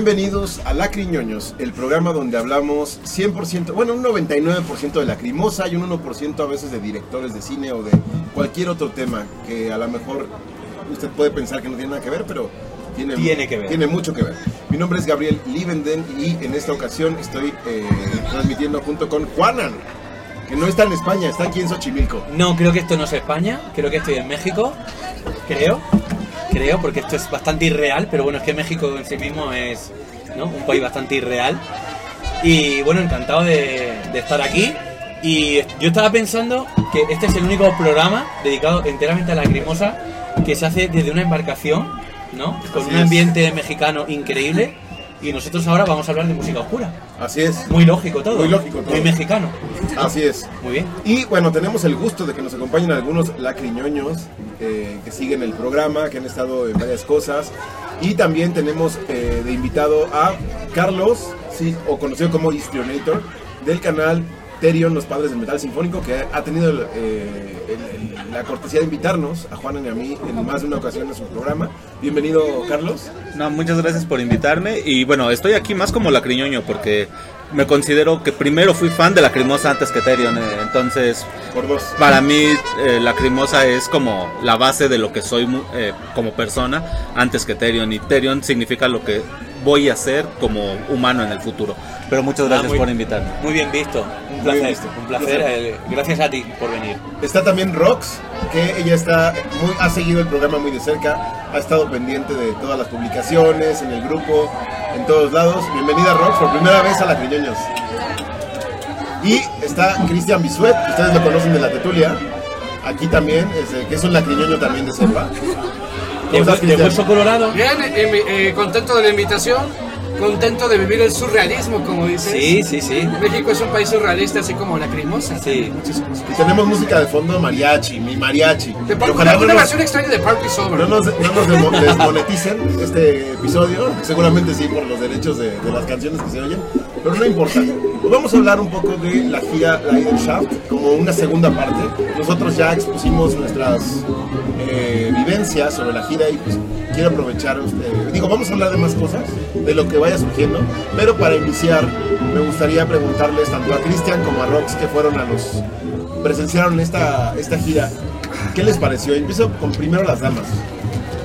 Bienvenidos a Lacriñoños, el programa donde hablamos 100%, bueno, un 99% de lacrimosa y un 1% a veces de directores de cine o de cualquier otro tema que a lo mejor usted puede pensar que no tiene nada que ver, pero tiene, Tiene que ver. Tiene mucho que ver. Mi nombre es Gabriel Livenden y en esta ocasión estoy eh, transmitiendo junto con Juanan, que no está en España, está aquí en Xochimilco. No, creo que esto no es España, creo que estoy en México, creo, creo, porque esto es bastante irreal, pero bueno, es que México en sí mismo es ¿no? un país bastante irreal. Y bueno, encantado de, de estar aquí. Y yo estaba pensando que este es el único programa dedicado enteramente a la lacrimosa que se hace desde una embarcación, ¿no? Con Así un es. ambiente mexicano increíble. Y nosotros ahora vamos a hablar de música oscura. Así es, Muy lógico todo. Muy lógico todo. Muy mexicano. así es. Muy bien. Y bueno, tenemos el gusto de que nos acompañen algunos lacriñoños eh, que siguen el programa, que han estado en varias cosas. Y también tenemos eh, de invitado a Carlos, sí, o conocido como Histrionator, del canal Terion, los padres del metal sinfónico, que ha tenido eh, la cortesía de invitarnos a Juan y a mí en más de una ocasión a su programa. Bienvenido, Carlos. No, muchas gracias por invitarme. Y bueno, estoy aquí más como lacriñoño porque me considero que primero fui fan de Lacrimosa antes que Terion. eh, Entonces, Por dos. para mí, eh, Lacrimosa es como la base de lo que soy eh, como persona antes que Terion. Y Terion significa lo que voy a ser como humano en el futuro. Pero muchas Ah, gracias muy- por invitarme. Muy bien visto, un placer, visto. un placer. eh, gracias a ti por venir. Está también Rox, que ella está muy, ha seguido el programa muy de cerca, ha estado pendiente de todas las publicaciones, en el grupo, en todos lados. Bienvenida Rox, por primera vez a la Criñoños. Y está Cristian Bisuet, que ustedes lo conocen de la Tetulia. Aquí también, este, que es un lacriñoño también de cepa. ¿Cómo estás, de Cristian? Hueso Colorado. Bien, eh, eh, contento de la invitación, contento de vivir el surrealismo, como dices. Sí, sí, sí. México es un país surrealista, así como lacrimosa. Sí. Y tenemos música de fondo mariachi, mi mariachi. De Pero una, ojalá no una nos- versión extraña de Party Sober. No nos, no nos demo- desmoneticen este episodio, seguramente sí por los derechos de, de las canciones que se oyen, pero no importa. Hoy Vamos a hablar un poco de la gira Leidenschaft como una segunda parte. Nosotros ya expusimos nuestras eh, vivencias sobre la gira y pues quiero aprovechar, eh, digo, vamos a hablar de más cosas, de lo que vaya surgiendo, pero para iniciar me gustaría preguntarles tanto a Cristian como a Rox que fueron a los, presenciaron esta, esta gira, ¿qué les pareció? Empiezo con primero las damas.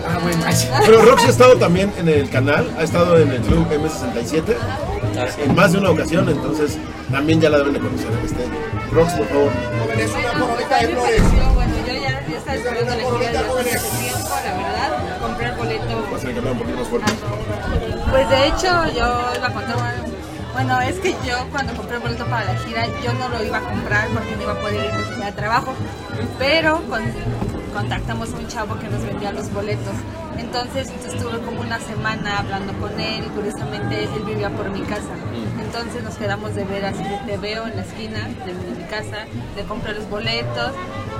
Ah, bueno. Pero Roxy ha estado también en el canal, ha estado en el club M67 Ah, sí. En más de una ocasión, entonces también ya la deben de conocer. Este, Rox, por favor. Bueno, a mí me pareció, bueno, yo ya, ya estaba esperando la gira desde hace tiempo, la verdad. Compré el boleto. Vas a tener que hablar un poquito más fuerte. Pues de hecho, yo iba a contar. Bueno, es que yo cuando compré el boleto para la gira, yo no lo iba a comprar porque no iba a poder ir tenía trabajo. Pero con- contactamos a un chavo que nos vendía los boletos. Entonces estuve como una semana hablando con él y curiosamente él vivía por mi casa. Entonces nos quedamos de ver así, te veo en la esquina de mi, casa, le compré los boletos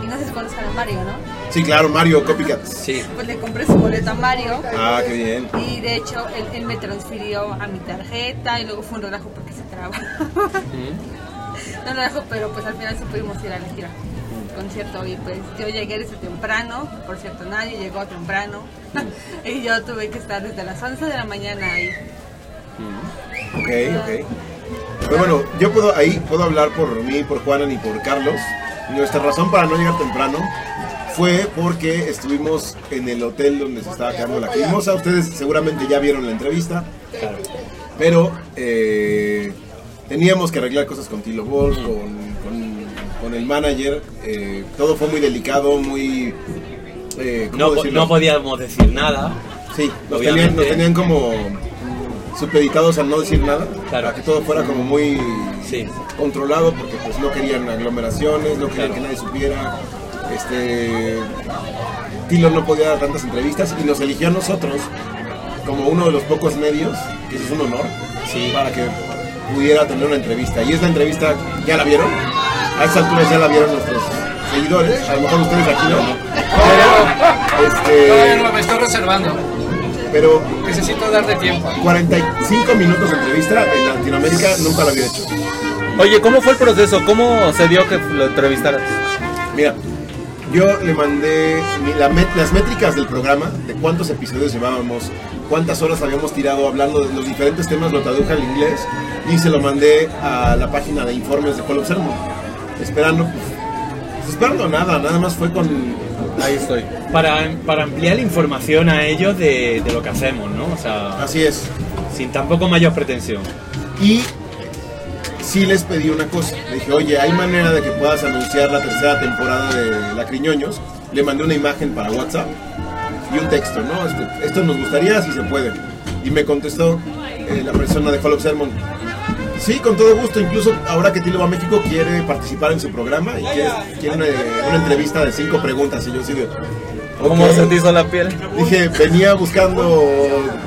y no sé si conozcan a Mario, ¿no? Sí, claro, Mario Copycat. Sí. Pues le compré su boleto a Mario. Ah, qué bien. Y de hecho él, él me transfirió a mi tarjeta y luego fue un relajo porque se traba. no un relajo, pero pues al final sí pudimos ir a la gira. Concierto y pues yo llegué desde temprano, por cierto nadie llegó temprano y yo tuve que estar desde las 11 de la mañana ahí. Ok, ok. Pero bueno, yo puedo ahí puedo hablar por mí, por Juanan y por Carlos. Nuestra razón para no llegar temprano fue porque estuvimos en el hotel donde se estaba quedando la crimosa. Ustedes seguramente ya vieron la entrevista. Claro. Pero eh, teníamos que arreglar cosas con Tilo Wolf, con, con- el manager. eh, todo fue muy delicado, muy. eh, ¿cómo No, po- decirlo? no podíamos decir nada. Sí, nos tenían, nos tenían como supeditados a no decir nada, Claro. a que todo fuera como muy Sí. controlado porque pues no querían aglomeraciones, no querían Claro. que nadie supiera. Este Tilo no podía dar tantas entrevistas y nos eligió a nosotros como uno de los pocos medios, que eso es un honor, Sí. para que pudiera tener una entrevista. Y esta entrevista ya la vieron, a estas alturas ya la vieron nuestros seguidores, a lo mejor ustedes aquí no. Pero, Todavía no este, me estoy reservando. pero Necesito darle tiempo. 45 minutos de entrevista en Latinoamérica nunca lo había hecho. Oye, ¿cómo fue el proceso? ¿Cómo se dio que lo entrevistaras? Mira, yo le mandé la met- las métricas del programa, de cuántos episodios llevábamos, cuántas horas habíamos tirado hablando de los diferentes temas, lo traduje al inglés y se lo mandé a la página de informes de Sermon. Esperando, pues, esperando nada, nada más fue con... Ahí estoy. Para, para ampliar la información a ellos de, de lo que hacemos, ¿no? O sea, Así es. sin tampoco mayor pretensión. Y sí les pedí una cosa. Le dije, oye, ¿hay manera de que puedas anunciar la tercera temporada de La Criñoños? Le mandé una imagen para WhatsApp y un texto, ¿no? Este, esto nos gustaría si se puede. Y me contestó eh, la persona de Hall of Sermon. Sí, con todo gusto. Incluso ahora que Tilo va a México quiere participar en su programa y quiere, quiere una, una entrevista de cinco preguntas. Y yo de... ¿Cómo "Ok". se te hizo la piel? Dije, venía buscando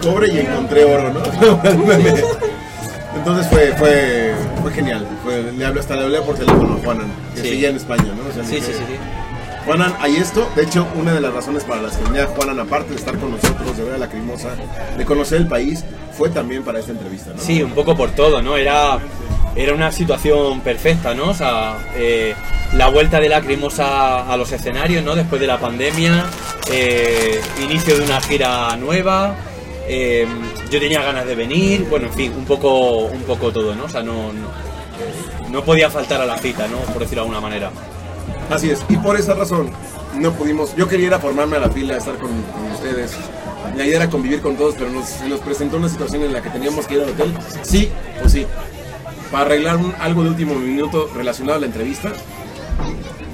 cobre y encontré oro, ¿no? Entonces fue, fue, fue genial. Fue- le hablé hasta le hablé por teléfono a Juanan, que Sí. seguía en España, ¿no? O sea, le Sí, dije, sí, sí. sí. Juanan, hay esto. De hecho, una de las razones para las que venía Juanan, aparte de estar con nosotros, de ver a la Crimosa, de conocer el país, fue también para esta entrevista, ¿no? Sí, un poco por todo, ¿no? Era, era una situación perfecta, ¿no? O sea, eh, la vuelta de Lacrimosa a los escenarios, ¿no? Después de la pandemia, eh, inicio de una gira nueva, eh, yo tenía ganas de venir, bueno, en fin, un poco, un poco todo, ¿no? O sea, no, no, no podía faltar a la cita, ¿no? Por decirlo de alguna manera. Así es, y por esa razón no pudimos, yo quería ir a formarme a la fila, estar con, con ustedes. La idea era convivir con todos, pero nos, nos presentó una situación en la que teníamos que ir al hotel, sí o sí, para arreglar un- algo de último minuto relacionado a la entrevista.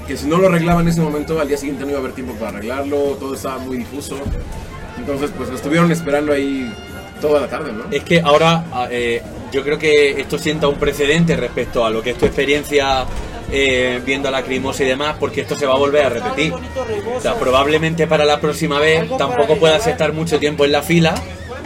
Que si no lo arreglaba en ese momento, al día siguiente no iba a haber tiempo para arreglarlo, todo estaba muy difuso. Entonces, pues nos estuvieron esperando ahí toda la tarde, ¿no? Es que ahora eh, yo creo que esto sienta un precedente respecto a lo que es tu experiencia eh, viendo a la Crimosa y demás, porque esto se va a volver a repetir. O sea, probablemente para la próxima vez tampoco puedas estar mucho tiempo en la fila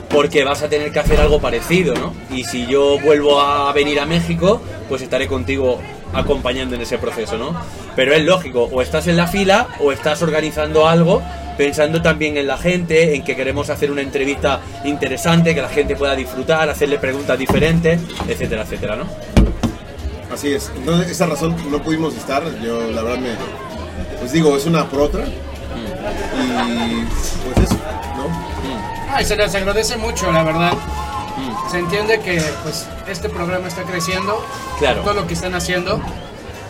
porque vas a tener que hacer algo parecido, ¿no? Y si yo vuelvo a venir a México, pues estaré contigo acompañando en ese proceso, ¿no? Pero es lógico, o estás en la fila o estás organizando algo pensando también en la gente, en que queremos hacer una entrevista interesante, que la gente pueda disfrutar, hacerle preguntas diferentes, etcétera, etcétera, ¿no? Así es. Entonces, esa razón no pudimos estar. Yo, la verdad, me. Pues digo, es una por otra. Y. Pues eso, ¿no? Ay, se les agradece mucho, la verdad. Se entiende que pues este programa está creciendo, Claro. todo lo que están haciendo.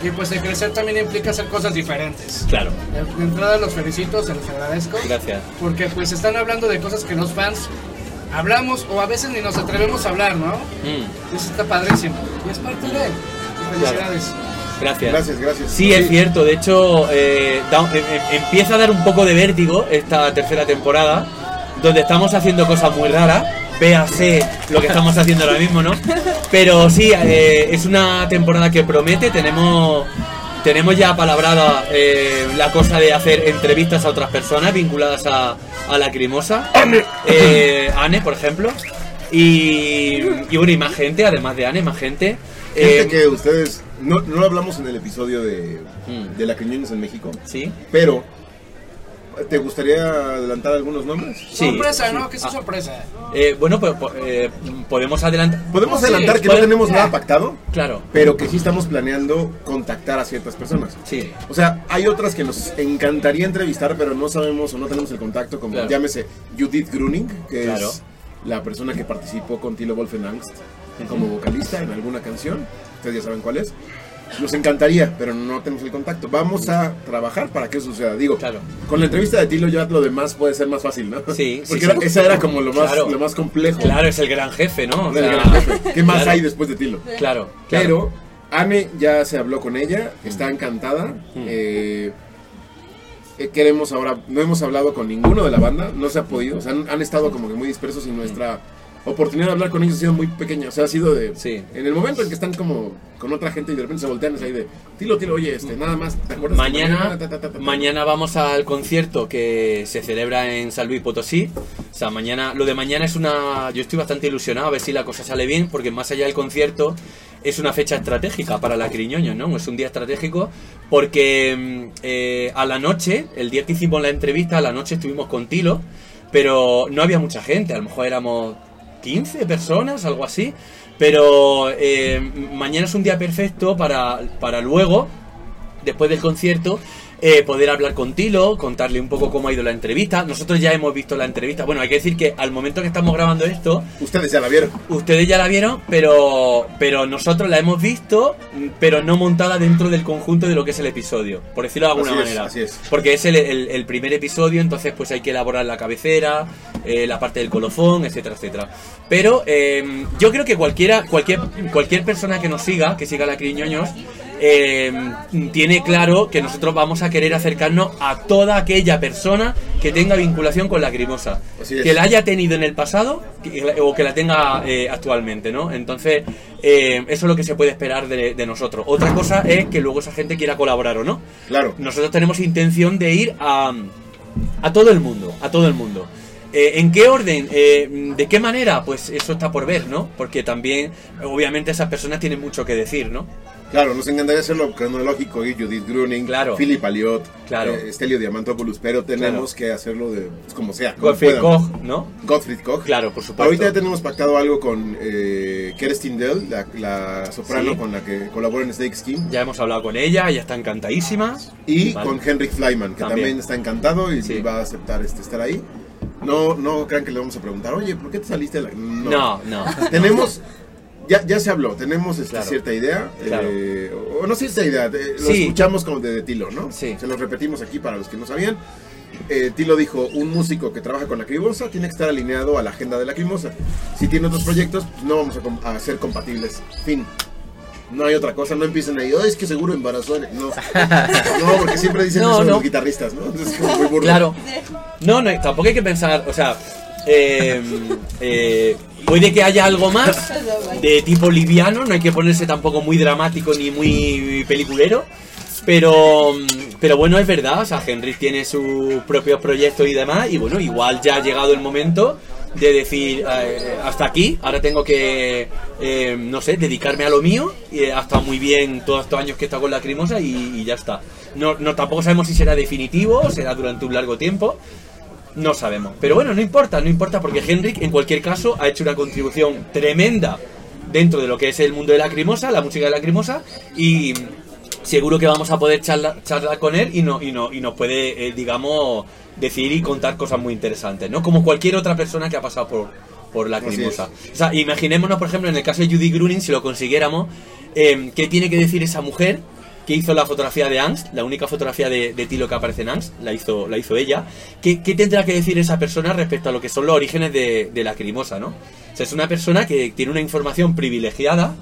Y pues el crecer también implica hacer cosas diferentes. Claro, De, entrada los felicito, se los agradezco. gracias. Porque pues están hablando de cosas que los fans hablamos o a veces ni nos atrevemos a hablar, ¿no? Mm, eso está padrísimo. Y es parte de. Felicidades. gracias. Gracias, gracias. Sí, es cierto. De hecho, eh, da- em- em- empieza a dar un poco de vértigo esta tercera temporada, donde estamos haciendo cosas muy raras. Véase lo que estamos haciendo ahora mismo, ¿no? Pero sí, eh, es una temporada que promete. Tenemos, tenemos ya palabrada eh, la cosa de hacer entrevistas a otras personas vinculadas a, a la crimosa. Eh, Anne, por ejemplo. Y, y bueno, y más gente, además de Anne, más gente. Eh, que ustedes. No, no lo hablamos en el episodio de, Mm. de la Criñones en México. Sí. Pero. ¿Te gustaría adelantar algunos nombres? Sí. sorpresa, ¿no? ¿Qué es Ah. sorpresa? Eh, bueno, pues eh, podemos adelantar. Podemos Sí, adelantar que puede- no tenemos nada pactado, Claro, pero que sí estamos planeando contactar a ciertas personas. sí. O sea, hay otras que nos encantaría entrevistar, pero no sabemos o no tenemos el contacto, como Claro. llámese Judith Gruning, que Claro. es la persona que participó con Tilo Wolfenangst como vocalista en alguna canción. Ustedes ya saben cuál es. Nos encantaría, pero no tenemos el contacto. Vamos a trabajar para que eso suceda. Digo, Claro. con la entrevista de Tilo ya lo demás puede ser más fácil, ¿no? Sí, sí, Porque sí. era- esa era como lo más, Claro. lo más complejo. Claro, es el gran jefe, ¿no? O sea, gran jefe. ¿Qué más claro, hay después de Tilo? Claro, claro. Pero Anne ya se habló con ella, está encantada. eh, eh, queremos ahora, no hemos hablado con ninguno de la banda, no se ha podido, o sea, han, han estado como que muy dispersos y nuestra oportunidad de hablar con ellos ha sido muy pequeña, o sea, ha sido de... Sí. En el momento en que están como con otra gente y de repente se voltean, es ahí de, tilo, tilo, oye, este, nada más, ¿te acuerdas? que Mañana, Ta, ta, ta, ta, ta. mañana vamos al concierto que se celebra en San Luis Potosí. O sea, mañana, lo de mañana es una. Yo estoy bastante ilusionado a ver si la cosa sale bien, porque más allá del concierto es una fecha estratégica para la Criñoño, ¿no? Es un día estratégico porque mm, eh, a la noche, el día que hicimos la entrevista, a la noche estuvimos con Tilo, pero no había mucha gente, a lo mejor éramos 15 personas, algo así. Pero eh, mañana es un día perfecto para, para luego, después del concierto, eh, poder hablar con Tilo, contarle un poco cómo ha ido la entrevista. Nosotros ya hemos visto la entrevista. Bueno, hay que decir que al momento que estamos grabando esto, Ustedes ya la vieron. ustedes ya la vieron, pero, pero nosotros la hemos visto, mm, pero no montada dentro del conjunto de lo que es el episodio, por decirlo de alguna Así es, manera. así es. Porque es el, el- el primer episodio, entonces pues hay que elaborar la cabecera, eh, la parte del colofón, etcétera, etcétera. Pero eh, yo creo que cualquiera, cualquier, cualquier persona que nos siga, que siga la Criñoños, eh, tiene claro que nosotros vamos a querer acercarnos a toda aquella persona que tenga vinculación con la Crimosa. Así es. Que la haya tenido en el pasado que- o que la tenga eh, actualmente, ¿no? Entonces, eh, eso es lo que se puede esperar de, de nosotros. Otra cosa es que luego esa gente quiera colaborar o no. Claro. Nosotros tenemos intención de ir a, a todo el mundo, a todo el mundo. Eh, ¿En qué orden? Eh, ¿De qué manera? Pues eso está por ver, ¿no? Porque también, obviamente, esas personas tienen mucho que decir, ¿no? Claro, nos encantaría hacerlo cronológico y Judith Gruning, Claro. Philip Aliot, Claro. eh, Stelio Diamantopoulos, pero tenemos que hacerlo de pues, como sea. como Gottfried. Koch, ¿no? Gottfried Koch. Claro, por supuesto. Ahorita ya tenemos pactado algo con eh, Kerstin Dell, la, la soprano Sí. con la que colabora en Snake Skin, Ya hemos hablado con ella, ella está encantadísima. y Vale. con Henrik Flyman, que también. También. está encantado y Sí. va a aceptar este, estar ahí. No, no crean que le vamos a preguntar, oye, ¿por qué te saliste? de la-?" No, no. Tenemos, ya, ya se habló, tenemos este, Claro. cierta idea, Claro. eh, o no cierta idea, eh, lo Sí. escuchamos como de, de Tilo, ¿no? Sí. Se lo repetimos aquí para los que no sabían. Eh, Tilo dijo, un músico que trabaja con la Crimosa tiene que estar alineado a la agenda de la Crimosa. Si tiene otros proyectos, pues no vamos a, com- a ser compatibles. Fin. No hay otra cosa, no empiecen ahí, "Ay, es que seguro embarazó. No, no porque siempre dicen No, eso no. los guitarristas, ¿no? Entonces, es como muy burdo. Claro. No, no, tampoco hay que pensar, o sea, eh, eh, puede que haya algo más de tipo liviano, no hay que ponerse tampoco muy dramático ni muy peliculero. Pero, pero bueno, es verdad, o sea, Henry tiene sus propios proyectos y demás, y bueno, igual ya ha llegado el momento de decir eh, hasta aquí, ahora tengo que, eh, no sé, dedicarme a lo mío, y estado muy bien todos estos años que he estado con Lacrimosa y, y ya está. No, tampoco sabemos si será definitivo será durante un largo tiempo, no sabemos. Pero bueno, no importa, no importa, porque Henrik en cualquier caso ha hecho una contribución tremenda dentro de lo que es el mundo de Lacrimosa, la música de Lacrimosa, y seguro que vamos a poder charlar, charlar con él y, no, y, no, y nos puede, eh, digamos, decir y contar cosas muy interesantes, ¿no? Como cualquier otra persona que ha pasado por, por Lacrimosa. O sea, imaginémonos, por ejemplo, en el caso de Judy Gruning, si lo consiguiéramos, eh, ¿qué tiene que decir esa mujer? Que hizo la fotografía de Angst, la única fotografía de, de Tilo que aparece en Angst, la hizo, la hizo ella. ¿Qué, qué tendrá que decir esa persona respecto a lo que son los orígenes de, de la Crimosa, no? O sea, es una persona que tiene una información privilegiada,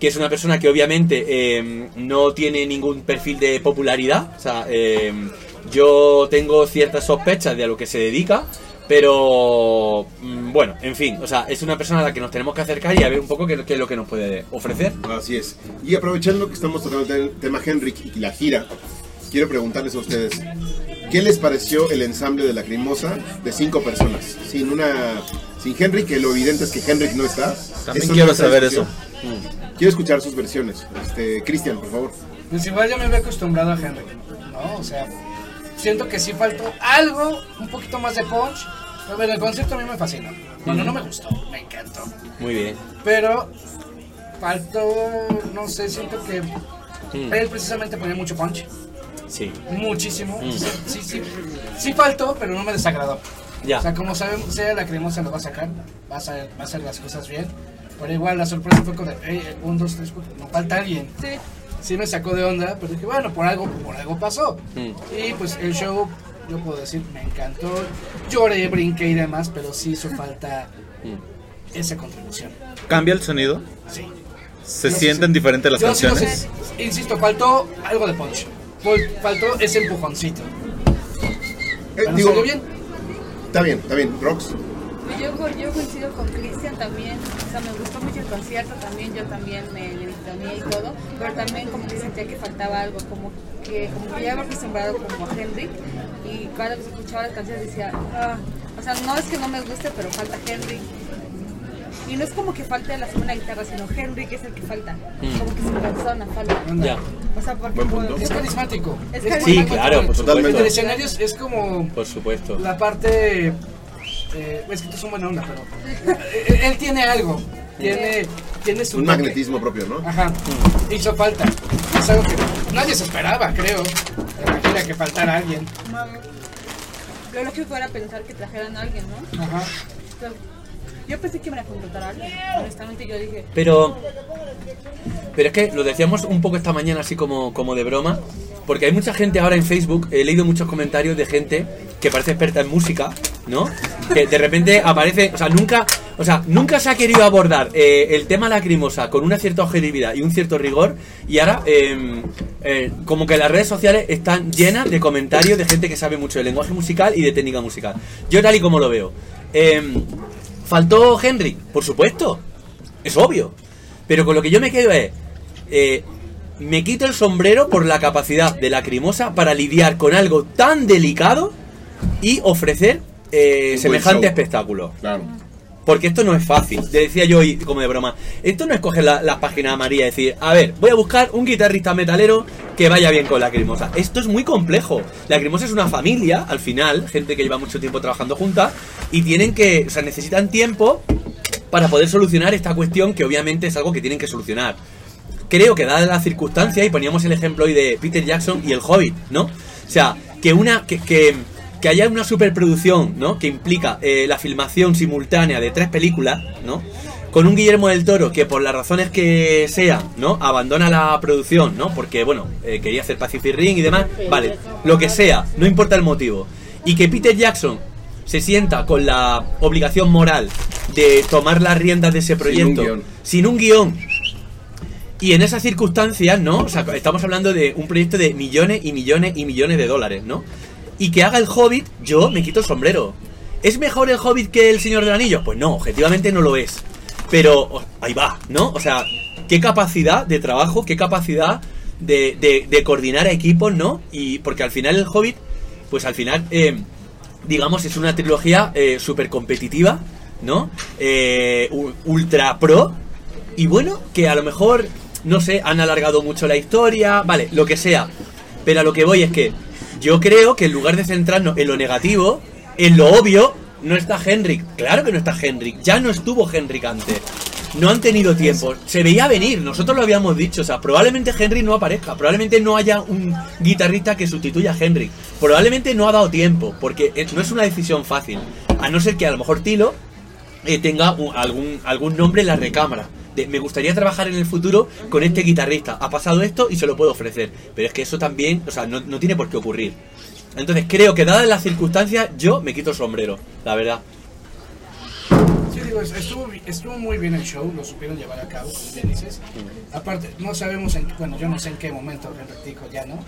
que es una persona que obviamente eh, no tiene ningún perfil de popularidad. O sea, eh, yo tengo ciertas sospechas de a lo que se dedica, pero mm, bueno, en fin, o sea, es una persona a la que nos tenemos que acercar y a ver un poco qué, qué es lo que nos puede ofrecer. Así es. Y aprovechando que estamos tratando el tema Henrik y la gira, quiero preguntarles a ustedes, ¿qué les pareció el ensamble de la Crimosa de cinco personas? Sin una sin Henrik, que lo evidente es que Henrik no está. También Esto quiero no saber discusión. Quiero escuchar sus versiones. Este, Cristian, por favor. Pues igual ya me había acostumbrado a Henry, ¿no? O sea, siento que sí faltó algo, un poquito más de punch. Pero bueno, el concepto a mí me fascinó. Bueno, no me gustó, me encantó. Muy bien. Pero faltó, no sé, siento que Mm, él precisamente ponía mucho punch. Sí. Muchísimo. Mm. Sí, sí, sí, sí faltó, pero no me desagradó. Ya. O sea, como sabemos, sea la cremosa lo va a sacar, va a hacer, va a hacer las cosas bien. Pero igual la sorpresa fue con de, "Ey, un, dos, tres, cuatro, no falta alguien. Sí. Sí me sacó de onda, pero dije, bueno, por algo, por algo pasó. Mm. Y pues el show, yo puedo decir, me encantó. Lloré, brinqué y demás, pero sí hizo falta Mm. esa contribución. ¿Cambia el sonido? Sí. ¿Se sí sienten sé. diferentes las Yo sí lo canciones? sé. Insisto, faltó algo de punch. Fal- Faltó ese empujoncito. Eh, digo, salió bien. Está bien, está bien. Rox. Yo, yo coincido con Cristian también, o sea, me gustó mucho el concierto también, yo también me y todo, pero también como que sentía que faltaba algo, como que, como que ya había acostumbrado como a Henrik y cada vez que escuchaba las canciones decía, ah, o sea, no es que no me guste, pero falta Henrik. Y no es como que falte la segunda guitarra, sino Henrik es el que falta, Mm. como que su persona falta. Ya. O sea, porque. Es carismático. Es carismático. Sí, claro, por Totalmente. El supuesto. escenario es- es como Por supuesto. la parte. Eh, es que tú son buena onda, pero. él, él tiene algo. Tiene, tiene su. Un toque. magnetismo propio, ¿no? Ajá. Hizo falta. Es algo que nadie se esperaba, creo. Gira que faltara alguien. Lo lógico era pensar que trajeran a alguien, ¿no? Ajá. Entonces, Yo pensé que iban a contratar a alguien. Honestamente, yo dije, Pero. Pero es que lo decíamos un poco esta mañana, así como, como de broma. Porque hay mucha gente ahora en Facebook, he leído muchos comentarios de gente que parece experta en música, ¿no? Que de repente aparece, o sea, nunca, o sea, nunca se ha querido abordar eh, el tema lacrimosa con una cierta objetividad y un cierto rigor, y ahora eh, eh, como que las redes sociales están llenas de comentarios de gente que sabe mucho de lenguaje musical y de técnica musical. Yo tal y como lo veo. ¿Faltó Henry? Por supuesto, es obvio. Pero con lo que yo me quedo es. eh, me quito el sombrero por la capacidad de Lacrimosa para lidiar con algo tan delicado y ofrecer eh, semejante show. espectáculo. Claro. Porque esto no es fácil. Le decía yo hoy, como de broma, esto no es coger la, la página amarilla y decir, a ver, voy a buscar un guitarrista metalero que vaya bien con Lacrimosa. Esto es muy complejo. Lacrimosa es una familia, al final, gente que lleva mucho tiempo trabajando juntas, y tienen que, o sea, necesitan tiempo para poder solucionar esta cuestión que obviamente es algo que tienen que solucionar. Creo que dadas las circunstancias, y poníamos el ejemplo hoy de Peter Jackson y el Hobbit, ¿no? O sea, que una. que, que, que haya una superproducción, ¿no? Que implica eh, la filmación simultánea de tres películas, ¿no? Con un Guillermo del Toro que por las razones que sean, ¿no? Abandona la producción, ¿no? Porque, bueno, eh, quería hacer Pacific Ring y demás. Vale, lo que sea, no importa el motivo. Y que Peter Jackson se sienta con la obligación moral de tomar las riendas de ese un proyecto sin un guion y en esas circunstancias, ¿no? O sea, estamos hablando de un proyecto de millones y millones y millones de dólares, ¿no? Y que haga el Hobbit, yo me quito el sombrero. ¿Es mejor el Hobbit que el Señor del Anillo? Pues no, objetivamente no lo es. Pero ahí va, ¿no? O sea, qué capacidad de trabajo, qué capacidad de, de- de coordinar a equipos, ¿no? Y porque al final el Hobbit, pues al final, eh, digamos, es una trilogía súper competitiva, ¿no? Eh, ultra pro. Y bueno, que a lo mejor, no sé, han alargado mucho la historia, vale, lo que sea. Pero a lo que voy es que yo creo que en lugar de centrarnos en lo negativo, en lo obvio, no está Henrik. Claro que no está Henrik. Ya no estuvo Henrik antes. No han tenido tiempo. Se veía venir, nosotros lo habíamos dicho. O sea, probablemente Henrik no aparezca. Probablemente no haya un guitarrista que sustituya a Henrik. Probablemente no ha dado tiempo. Porque eh, no es una decisión fácil. A no ser que a lo mejor Tilo eh, tenga algún, algún nombre en la recámara. De, me gustaría trabajar en el futuro con este guitarrista. Ha pasado esto y se lo puedo ofrecer. Pero es que eso también, o sea, no, no tiene por qué ocurrir. Entonces creo que dadas las circunstancias, yo me quito el sombrero, la verdad. Sí, digo, es- estuvo, estuvo muy bien el show, lo supieron llevar a cabo, como bien dices. Aparte, no sabemos en, bueno, yo no sé en qué momento dijo, ya no,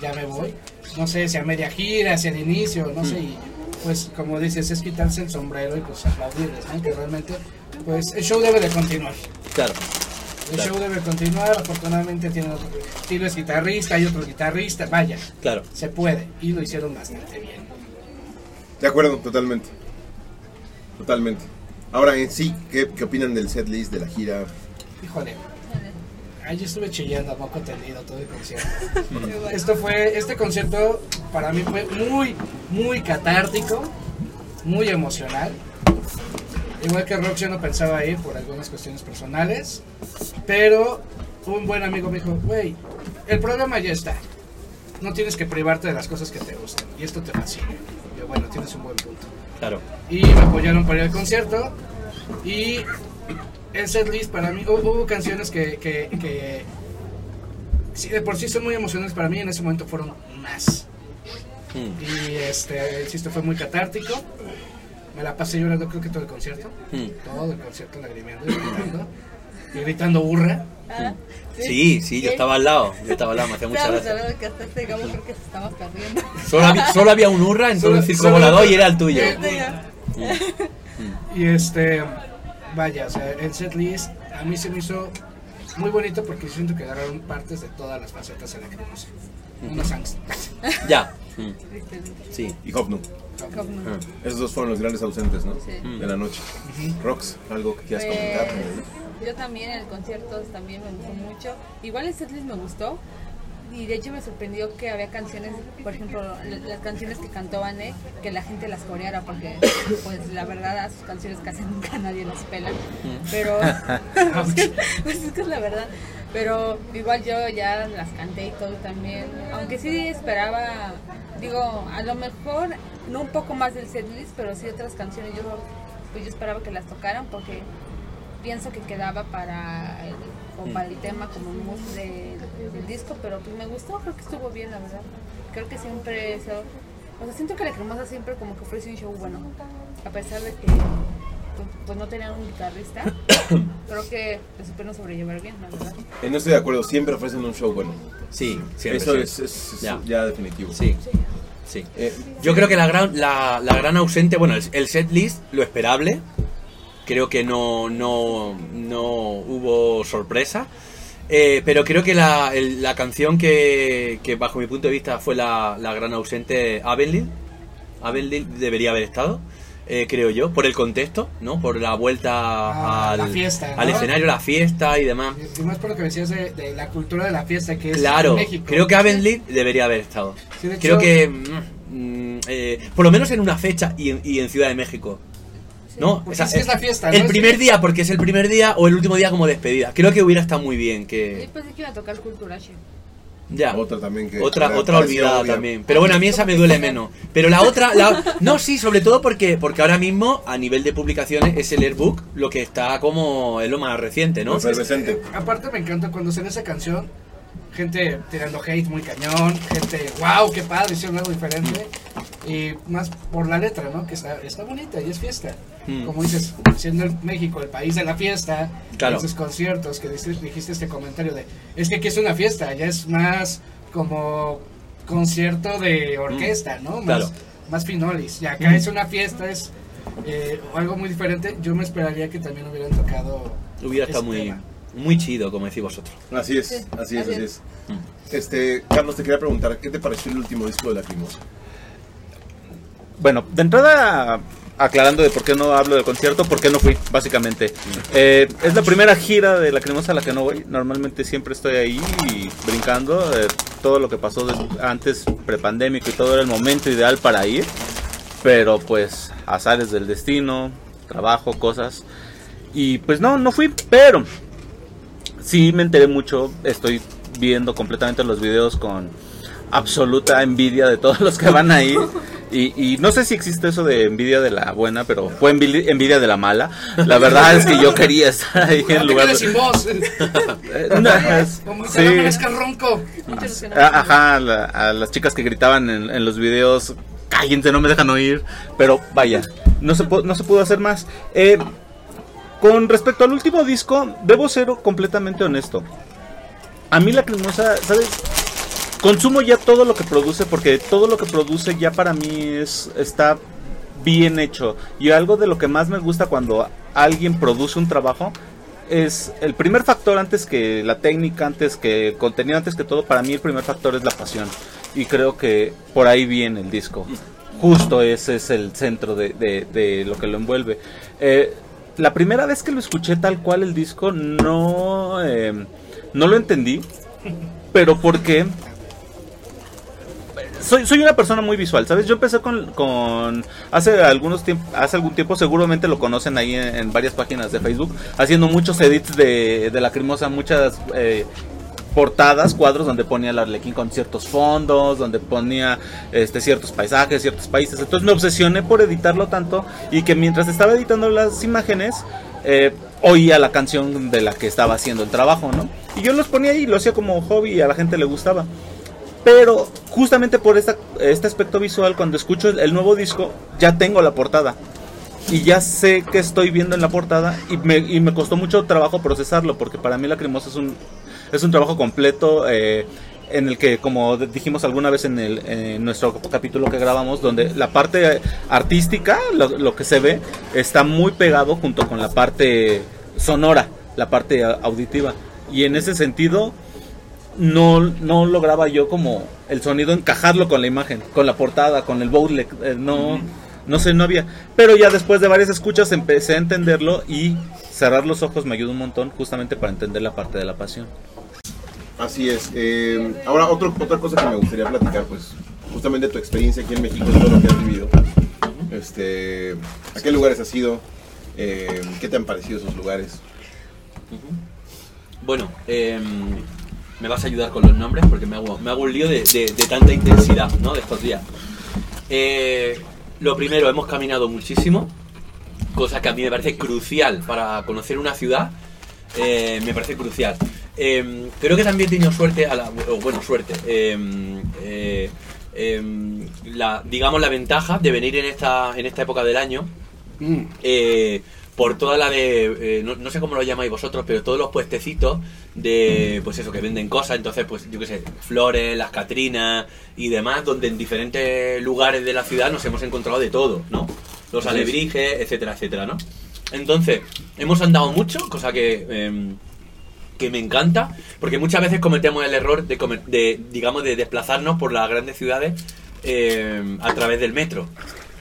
ya me voy. No sé si a media gira, hacia el inicio, no sé, y pues como dices, es quitarse el sombrero y pues aplaudirles, ¿no? Que realmente, pues el show debe de continuar. Claro. El Claro. show debe continuar, afortunadamente tiene otro, Tilo es guitarrista, hay otro guitarrista, vaya, Claro. se puede, y lo hicieron bastante bien. De acuerdo, totalmente. Totalmente. Ahora en sí, ¿qué, qué opinan del setlist de la gira? Híjole. Ahí estuve chillando a poco tendido todo el concierto. Esto fue, este concierto para mí fue muy, muy catártico, muy emocional. Igual que Rox yo no pensaba ir por algunas cuestiones personales, pero un buen amigo me dijo, güey, el programa ya está. No tienes que privarte de las cosas que te gustan y esto te fascina. Yo, bueno, tienes un buen punto Claro. y me apoyaron para ir al concierto y el setlist para mí hu- hubo canciones que, que, que sí, de por sí son muy emocionantes para mí en ese momento fueron más Mm, y este insisto fue muy catártico me la pasé llorando creo que todo el concierto mm. todo el concierto lagrimeando y gritando y gritando burra Ah, Sí, sí, yo estaba al lado. Yo estaba al lado, me hacía mucha gracia. que hasta este Gabo creo que se estaba perdiendo. Solo había, solo había un hurra en todo el circo volador y era el tuyo. Este ya. y este vaya o sea el setlist a mí se me hizo muy bonito porque siento que agarraron partes de todas las facetas de la cremosa unos angst Ya. Mm, Sí. Y Hopnu. Ah. Esos dos fueron los grandes ausentes, ¿no? Sí. De la noche. Rox, algo que quieras Pues, comentar. yo también en el concierto también me gustó mucho. Igual el setlist me gustó, y de hecho me sorprendió que había canciones, por ejemplo, la- las canciones que cantó Vané, que la gente las coreara, porque pues la verdad a sus canciones casi nunca nadie las pela, pero pues es que es la verdad, pero igual yo ya las canté y todo también, aunque sí esperaba, digo, a lo mejor no un poco más del setlist, pero sí otras canciones yo pues yo esperaba que las tocaran porque pienso que quedaba para el, o para el tema como mood de- del disco, pero pues me gustó, creo que estuvo bien, la verdad. Creo que siempre eso, o sea, siento que la cremosa siempre como que ofrece un show bueno, a pesar de que pues, pues, no tenían un guitarrista, creo que lo supieron sobrellevar bien, la verdad. Eh, no estoy de acuerdo, siempre ofrecen un show bueno. Sí, siempre. Eso sí. es, es- es Ya. ya. definitivo. Sí, sí. Eh, Yo creo que la gran, la, la gran ausente, bueno, el, set list, lo esperable. Creo que no, no, no hubo sorpresa. Eh, pero creo que la, la canción que, que bajo mi punto de vista fue la, la gran ausente, Avenlil, Avenlil debería haber estado, eh, creo yo, por el contexto, ¿no? Por la vuelta Ah, al, la fiesta, al ¿no? escenario, la fiesta y demás. Y más por lo que decías de, de la cultura de la fiesta que es Claro, en México. creo que Avonlea debería haber estado. Sí, de creo hecho- que, mm, eh, por lo menos en una fecha y en, y en Ciudad de México. ¿No? Porque O sea, es que es la fiesta, ¿no? El primer día, porque es el primer día, o el último día como despedida. Creo que hubiera estado muy bien Yo que. pensé que iba a tocar Cultura. Ya. Otra también que. Otra, otra olvidada obvia. también. Pero bueno, a mí esa me duele menos. Pero la otra, la- no, sí, sobre todo porque, porque ahora mismo, a nivel de publicaciones, es el Airbook lo que está como, es lo más reciente, ¿no? Efervescente. Aparte me encanta cuando sale esa canción, gente tirando hate muy cañón, gente, wow, qué padre, hicieron algo diferente. Y más por la letra, ¿no? Que está, está bonita y es fiesta. Mm. Como dices, siendo el México el país de la fiesta, Claro. esos conciertos que dijiste, dijiste este comentario de, es que aquí es una fiesta, ya es más como concierto de orquesta, ¿no? Más, Mm. Claro. más finolis. Y acá es una fiesta, es eh, algo muy diferente. Yo me esperaría que también hubieran tocado. Hubiera estado muy, tema. Muy chido, como decís vosotros. Así es, Sí, así es, así es. es. Este, Carlos, te quería preguntar, ¿qué te pareció el último disco de Lacrimosa? Bueno, de entrada, aclarando de por qué no hablo del concierto, por qué no fui, básicamente. Eh, es la primera gira de Lacrimosa a la que no voy. Normalmente siempre estoy ahí y brincando. eh, todo lo que pasó antes, prepandémico y todo era el momento ideal para ir. Pero pues, azares del destino, trabajo, cosas. Y pues no, no fui, pero sí me enteré mucho. Estoy viendo completamente los videos con absoluta envidia de todos los que van ahí. Y, y no sé si existe eso de envidia de la buena, pero fue envi- envidia de la mala. La verdad es que yo quería estar ahí No en te lugar de... sin voz. Eh, no, es- Como sí. no ronco. Ah, Ajá, la- a las chicas que gritaban en, en los videos, cállense, no me dejan oír. Pero vaya, no se, no se pudo hacer más. Eh, con respecto al último disco, debo ser completamente honesto. A mí la cremosa, ¿sabes? Consumo ya todo lo que produce porque todo lo que produce ya para mí es está bien hecho. Y algo de lo que más me gusta cuando alguien produce un trabajo es el primer factor antes que la técnica, antes que el contenido, antes que todo, para mí el primer factor es la pasión. Y creo que por ahí viene el disco. Justo ese es el centro de, de- de lo que lo envuelve. Eh, la primera vez que lo escuché tal cual el disco no, eh, no lo entendí. Pero porque soy, soy una persona muy visual, ¿sabes? Yo empecé con, con hace algunos hace algún tiempo, seguramente lo conocen ahí en, en varias páginas de Facebook, haciendo muchos edits de, de Lacrimosa, muchas eh, portadas, cuadros donde ponía el Arlequín con ciertos fondos, donde ponía este ciertos paisajes, ciertos países. Entonces me obsesioné por editarlo tanto y que mientras estaba editando las imágenes, eh, oía la canción de la que estaba haciendo el trabajo, ¿no? Y yo los ponía ahí, lo hacía como hobby y a la gente le gustaba. Pero justamente por esta, este aspecto visual, cuando escucho el, nuevo disco, ya tengo la portada. Y ya sé que estoy viendo en la portada y me, y me costó mucho trabajo procesarlo, porque para mí Lacrimosa es un, es un trabajo completo eh, en el que, como dijimos alguna vez en, el, en nuestro capítulo que grabamos, donde la parte artística, lo, lo que se ve, está muy pegado junto con la parte sonora, la parte auditiva. Y en ese sentido, no, no lograba yo como el sonido encajarlo con la imagen, con la portada, con el bootleg, eh, no, no sé, no había. Pero ya después de varias escuchas empecé a entenderlo y cerrar los ojos me ayudó un montón justamente para entender la parte de la pasión. Así es. Eh, ahora, otro, otra cosa que me gustaría platicar, pues, justamente tu experiencia aquí en México, todo lo que has vivido. Este, ¿A qué lugares has ido? Eh, ¿Qué te han parecido esos lugares? Bueno, em, me vas a ayudar con los nombres porque me hago, me hago un lío de, de- de tanta intensidad, ¿no? De estos días. Eh, lo primero, hemos caminado muchísimo, cosa que a mí me parece crucial para conocer una ciudad. eh, me parece crucial. Em, creo que también he tenido suerte, a la, o bueno, suerte. em, eh, em, la, digamos la ventaja de venir en esta, en esta época del año Mm. eh, por toda la de, eh, no, no sé cómo lo llamáis vosotros, pero todos los puestecitos de, pues eso, que venden cosas, entonces, pues yo qué sé, flores, las catrinas y demás, donde en diferentes lugares de la ciudad nos hemos encontrado de todo, ¿no? Los alebrijes, etcétera, etcétera, ¿no? Entonces, hemos andado mucho, cosa que... que me encanta, porque muchas veces cometemos el error de, de, digamos, de desplazarnos por las grandes ciudades eh, a través del metro.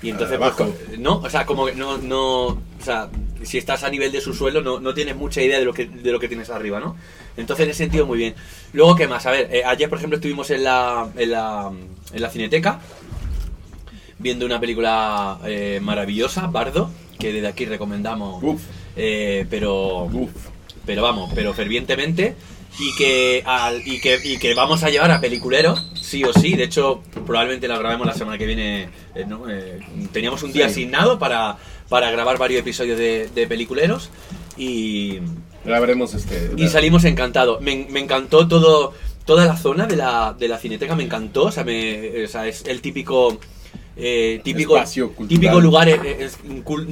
Y entonces, pues, no, o sea, como que no, no, o sea, si estás a nivel de su suelo, no, no tienes mucha idea de lo que, de lo que tienes arriba, ¿no? Entonces, en ese sentido, muy bien. Luego, ¿qué más? A ver, eh, ayer, por ejemplo, estuvimos en la, en la, en la cineteca viendo una película eh, maravillosa, Bardo, que desde aquí recomendamos, Uf. eh, pero Uf. Pero vamos, pero fervientemente y que, al, y que y que vamos a llevar a peliculeros, sí o sí. De hecho, probablemente la grabemos la semana que viene. eh, ¿no? Eh, teníamos un día Sí. asignado para, para grabar varios episodios de, de peliculeros y, Ya veremos este. y salimos encantados. Me, me encantó todo toda la zona de la, de la cineteca, me encantó. O sea, me, o sea es el típico. Eh, típico, típico lugar eh, eh, es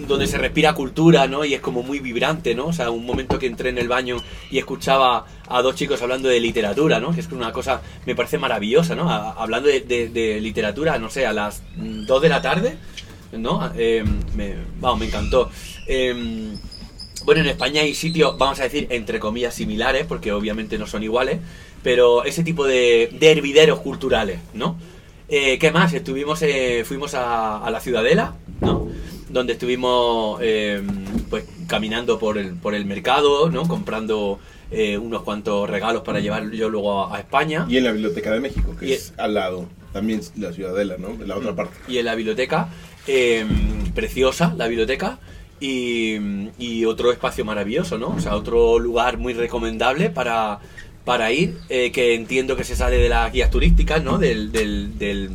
donde se respira cultura, ¿no? Y es como muy vibrante, ¿no? O sea, un momento que entré en el baño y escuchaba a dos chicos hablando de literatura, ¿no? Que es una cosa, me parece maravillosa, ¿no? A- hablando de, de- de literatura, no sé, a las 2 de la tarde, ¿no? Eh, me, vamos, me encantó. Em, bueno, en España hay sitios, vamos a decir, entre comillas, similares, porque obviamente no son iguales, pero ese tipo de, de hervideros culturales, ¿no? Eh, ¿Qué más? Estuvimos, eh, fuimos a, a la Ciudadela, ¿no? Donde estuvimos, eh, pues, caminando por el, por el mercado, ¿no? Comprando eh, unos cuantos regalos para llevar yo luego a, a España. Y en la Biblioteca de México, que Y- es al lado. También la Ciudadela, ¿no? La otra parte. y en la biblioteca, eh, preciosa la biblioteca, y, y otro espacio maravilloso, ¿no? O sea, otro lugar muy recomendable para, para ir, eh, que entiendo que se sale de las guías turísticas, ¿no? Del, del, del,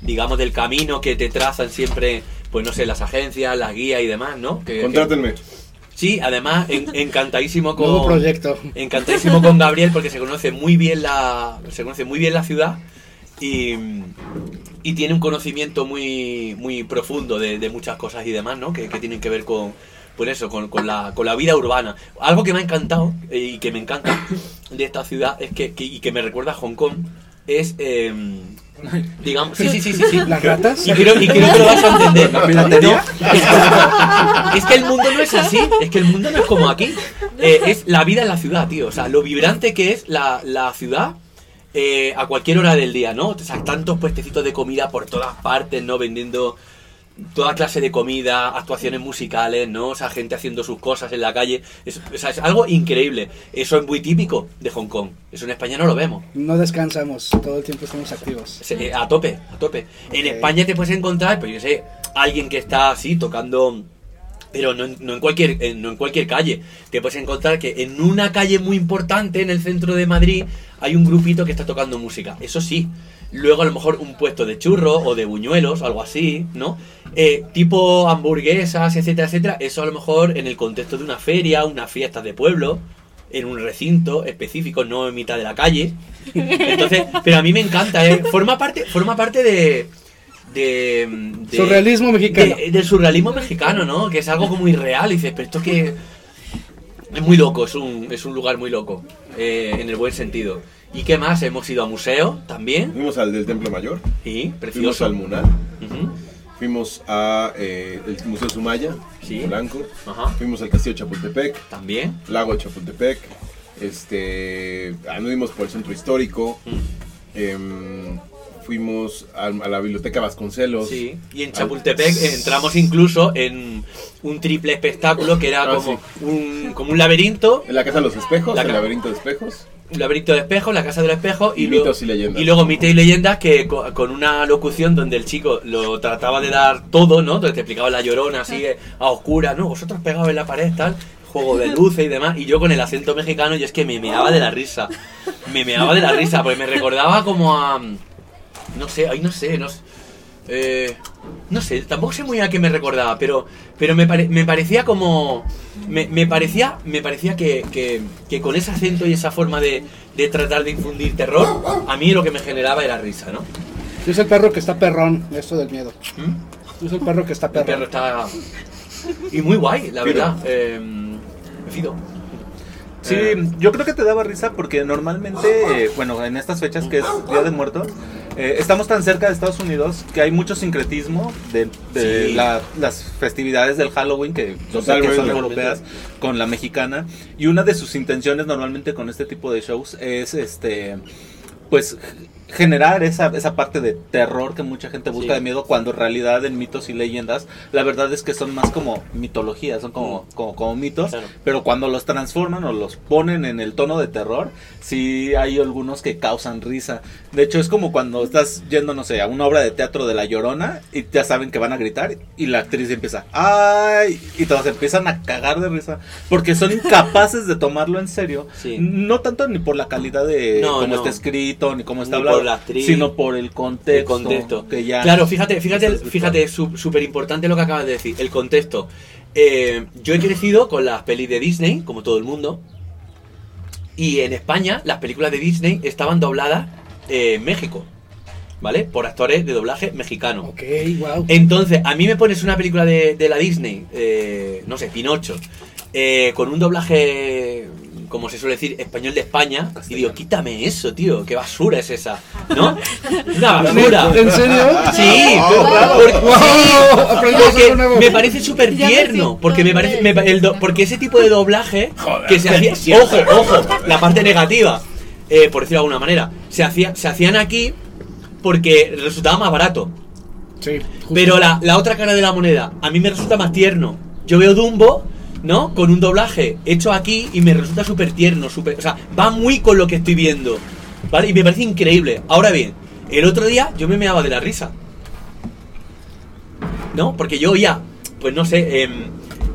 digamos, del camino que te trazan siempre, pues no sé, las agencias, las guías y demás, ¿no? Que- sí, además, en- encantadísimo con... Nuevo proyecto. Encantadísimo con Gabriel porque se conoce muy bien la, se conoce muy bien la ciudad y, y tiene un conocimiento muy, muy profundo de, de muchas cosas y demás, ¿no? Que, que tienen que ver con, pues eso, con, con la, con la vida urbana. Algo que me ha encantado eh, y que me encanta de esta ciudad es que, que- y que me recuerda a Hong Kong es, eh, digamos, sí, sí, sí, sí, sí. ¿Las ratas? Y creo, y creo que lo vas a entender. ¿La piratería? No, es que el mundo no es así, es que el mundo no es como aquí. Eh, es la vida en la ciudad, tío. O sea, lo vibrante que es la, la ciudad eh, a cualquier hora del día, ¿no? O sea, tantos puestecitos de comida por todas partes, ¿no? Vendiendo toda clase de comida, actuaciones musicales, ¿no? O sea, gente haciendo sus cosas en la calle. Es, o sea, es algo increíble. Eso es muy típico de Hong Kong. Eso en España no lo vemos. No descansamos, todo el tiempo estamos activos. Se- eh, a tope, a tope. En. España te puedes encontrar, pues yo sé, alguien que está así tocando, pero no en cualquier, eh, no en cualquier calle. Te puedes encontrar que en una calle muy importante en el centro de Madrid hay un grupito que está tocando música. Eso sí. Luego a lo mejor un puesto de churros o de buñuelos, algo así, ¿no? Eh, tipo hamburguesas, etcétera, etcétera. Eso a lo mejor en el contexto de una feria, una fiesta de pueblo, en un recinto específico, no en mitad de la calle. Entonces, pero a mí me encanta, ¿eh? Forma parte, forma parte de. de, de- Surrealismo mexicano. de- del surrealismo mexicano, ¿no? Que es algo como irreal. Y dices, pero esto que. Es muy loco, es un, es un lugar muy loco. eh, en el buen sentido. ¿Y qué más? Hemos ido a museo también. Fuimos al del Templo Mayor. Sí, Fuimos precioso. al Munar. Ujú, Fuimos a eh, Museo Sumaya, Sí. Blanco. Ajá. Fuimos al Castillo Chapultepec, También. Lago de Chapultepec. Este, anduvimos por el centro histórico. Mm. em, fuimos al- a, la biblioteca Vasconcelos. Sí, y en Chapultepec entramos incluso en un triple espectáculo que era Ah, como, un, como un laberinto En la Casa de los Espejos, La el laberinto de espejos. Un laberinto de espejos, la casa del espejo y, Y luego, mitos y leyendas. y luego mitos y leyendas que co- con una locución donde el chico lo trataba de dar todo, ¿no? Entonces te explicaba la llorona así eh, a oscuras, ¿no? Vosotros pegados en la pared, tal, juego de luces y demás, y yo con el acento mexicano, yo es que me meaba de la risa. Me meaba de la risa, porque me recordaba como a. No sé, ay, no sé, no sé. Eh, no sé, tampoco sé muy a qué me recordaba, pero, pero me, pare- me parecía como. Me, me parecía, me parecía que, que- que con ese acento y esa forma de, de tratar de infundir terror, a mí lo que me generaba era risa, ¿no? Yo soy el perro que está perrón, esto del miedo. ¿Mm? Yo soy el perro que está El perro perrón. está. Y muy guay, la Fido. verdad. Eh, Fido. Sí, yo creo que te daba risa porque normalmente, eh, bueno, en estas fechas que es Día de Muertos, eh, estamos tan cerca de Estados Unidos que hay mucho sincretismo de, de Sí. la- las festividades del Halloween que, yo sé que Totalmente. son europeas con la mexicana y una de sus intenciones normalmente con este tipo de shows es este pues generar esa, esa parte de terror que mucha gente busca Sí. de miedo cuando en realidad en mitos y leyendas la verdad es que son más como mitologías, son como, como, como mitos, Claro. pero cuando los transforman o los ponen en el tono de terror, sí hay algunos que causan risa. De hecho es como cuando estás yendo, no sé, a una obra de teatro de La Llorona y ya saben que van a gritar y la actriz empieza, ¡ay! Y todos empiezan a cagar de risa porque son incapaces de tomarlo en serio. Sí. No tanto ni por la calidad de No, cómo no. está escrito, ni cómo está hablado, por la actriz, sino por el contexto. el contexto. Que ya Claro, fíjate, fíjate, fíjate, súper importante lo que acabas de decir, el contexto. Eh, yo he crecido con las pelis de Disney, como todo el mundo, y en España las películas de Disney estaban dobladas eh, en México, ¿vale? Por actores de doblaje mexicano. Ok, wow. Entonces, a mí me pones una película de, de la Disney, eh, no sé, Pinocho, eh, con un doblaje, como se suele decir, español de España, y digo, quítame eso, tío, qué basura es esa, ¿no? Una basura. ¿En serio? Sí, porque, me parece súper tierno, porque me parece, me el do- porque ese tipo de doblaje Joder, que se hacía, ojo, ojo, la parte negativa, eh, por decirlo de alguna manera, se hacía, se hacían aquí porque resultaba más barato. Sí. justo. Pero la, la otra cara de la moneda, a mí me resulta más tierno. Yo veo Dumbo, ¿no? Con un doblaje hecho aquí y me resulta súper tierno, súper... O sea, va muy con lo que estoy viendo, ¿vale? Y me parece increíble. Ahora bien, el otro día yo me meaba de la risa. ¿No? Porque yo oía, pues no sé, em,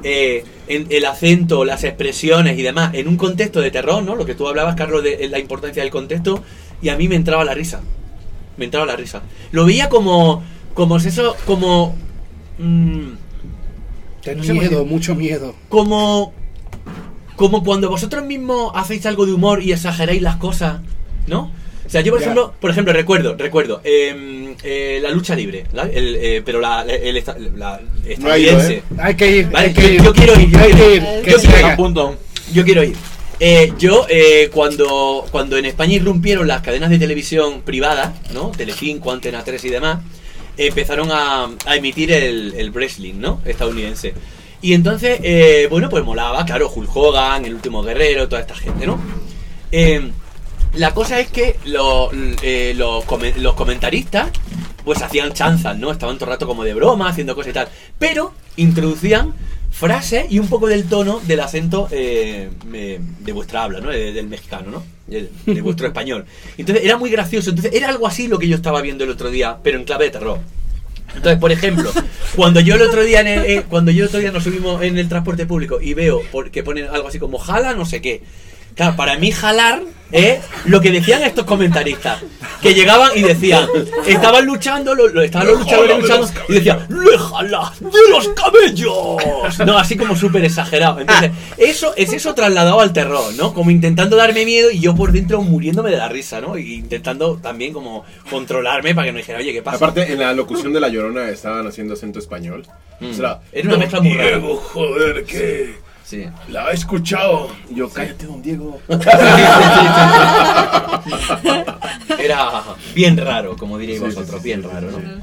eh, en el acento, las expresiones y demás, en un contexto de terror, ¿no? Lo que tú hablabas, Carlos, de la importancia del contexto, y a mí me entraba la risa. Me entraba la risa. Lo veía como, como es eso, como, mm, Ten miedo, mucho miedo. como, como cuando vosotros mismos hacéis algo de humor y exageráis las cosas, ¿no? O sea, yo por Ya. ejemplo, por ejemplo, recuerdo, recuerdo, em, eh, la lucha libre, ¿la? El, eh, pero la, el, esta- la No ha ido, estadounidense. ¿eh? Hay que ir, Vale, hay que yo- ir. yo quiero ir, yo hay quiero que ir. Yo quiero punto. Yo quiero ir. Eh, yo, eh, cuando, cuando en España irrumpieron las cadenas de televisión privadas, ¿no? Telecinco, Antena 3 y demás, empezaron a, a emitir el, el wrestling, ¿no? Estadounidense. Y entonces, eh, bueno, pues molaba, claro, Hulk Hogan, El Último Guerrero, toda esta gente, ¿no? Eh, la cosa es que eh, los, los comentaristas pues hacían chanzas, ¿no? Estaban todo el rato como de broma, haciendo cosas y tal. Pero introducían frases y un poco del tono del acento eh, de vuestra habla, ¿no? De- del mexicano, ¿no? De, vuestro español. Entonces era muy gracioso. Entonces era algo así lo que yo estaba viendo el otro día, pero en clave de terror. Entonces, por ejemplo, cuando yo el otro día en el- eh, cuando yo el otro día nos subimos en el transporte público y veo que ponen algo así como jala no sé qué. Claro, para mí jalar es lo que decían estos comentaristas. Que llegaban y decían, estaban luchando, lo, lo- estaban los luchadores luchando y decían, ¡le jala de los cabellos! No, así como súper exagerado. Entonces, eso es eso trasladado al terror, ¿no? Como intentando darme miedo y yo por dentro muriéndome de la risa, ¿no? Y intentando también como controlarme para que no dijera, oye, ¿qué pasa? Aparte, en la locución de La Llorona estaban haciendo acento español. Mm. O sea, Era una mezcla muy rara. Joder, que Sí. la he escuchado. Y yo, cállate, don Diego. Era bien raro, como diréis vosotros, sí, bien sí, raro, sí, ¿no? sí.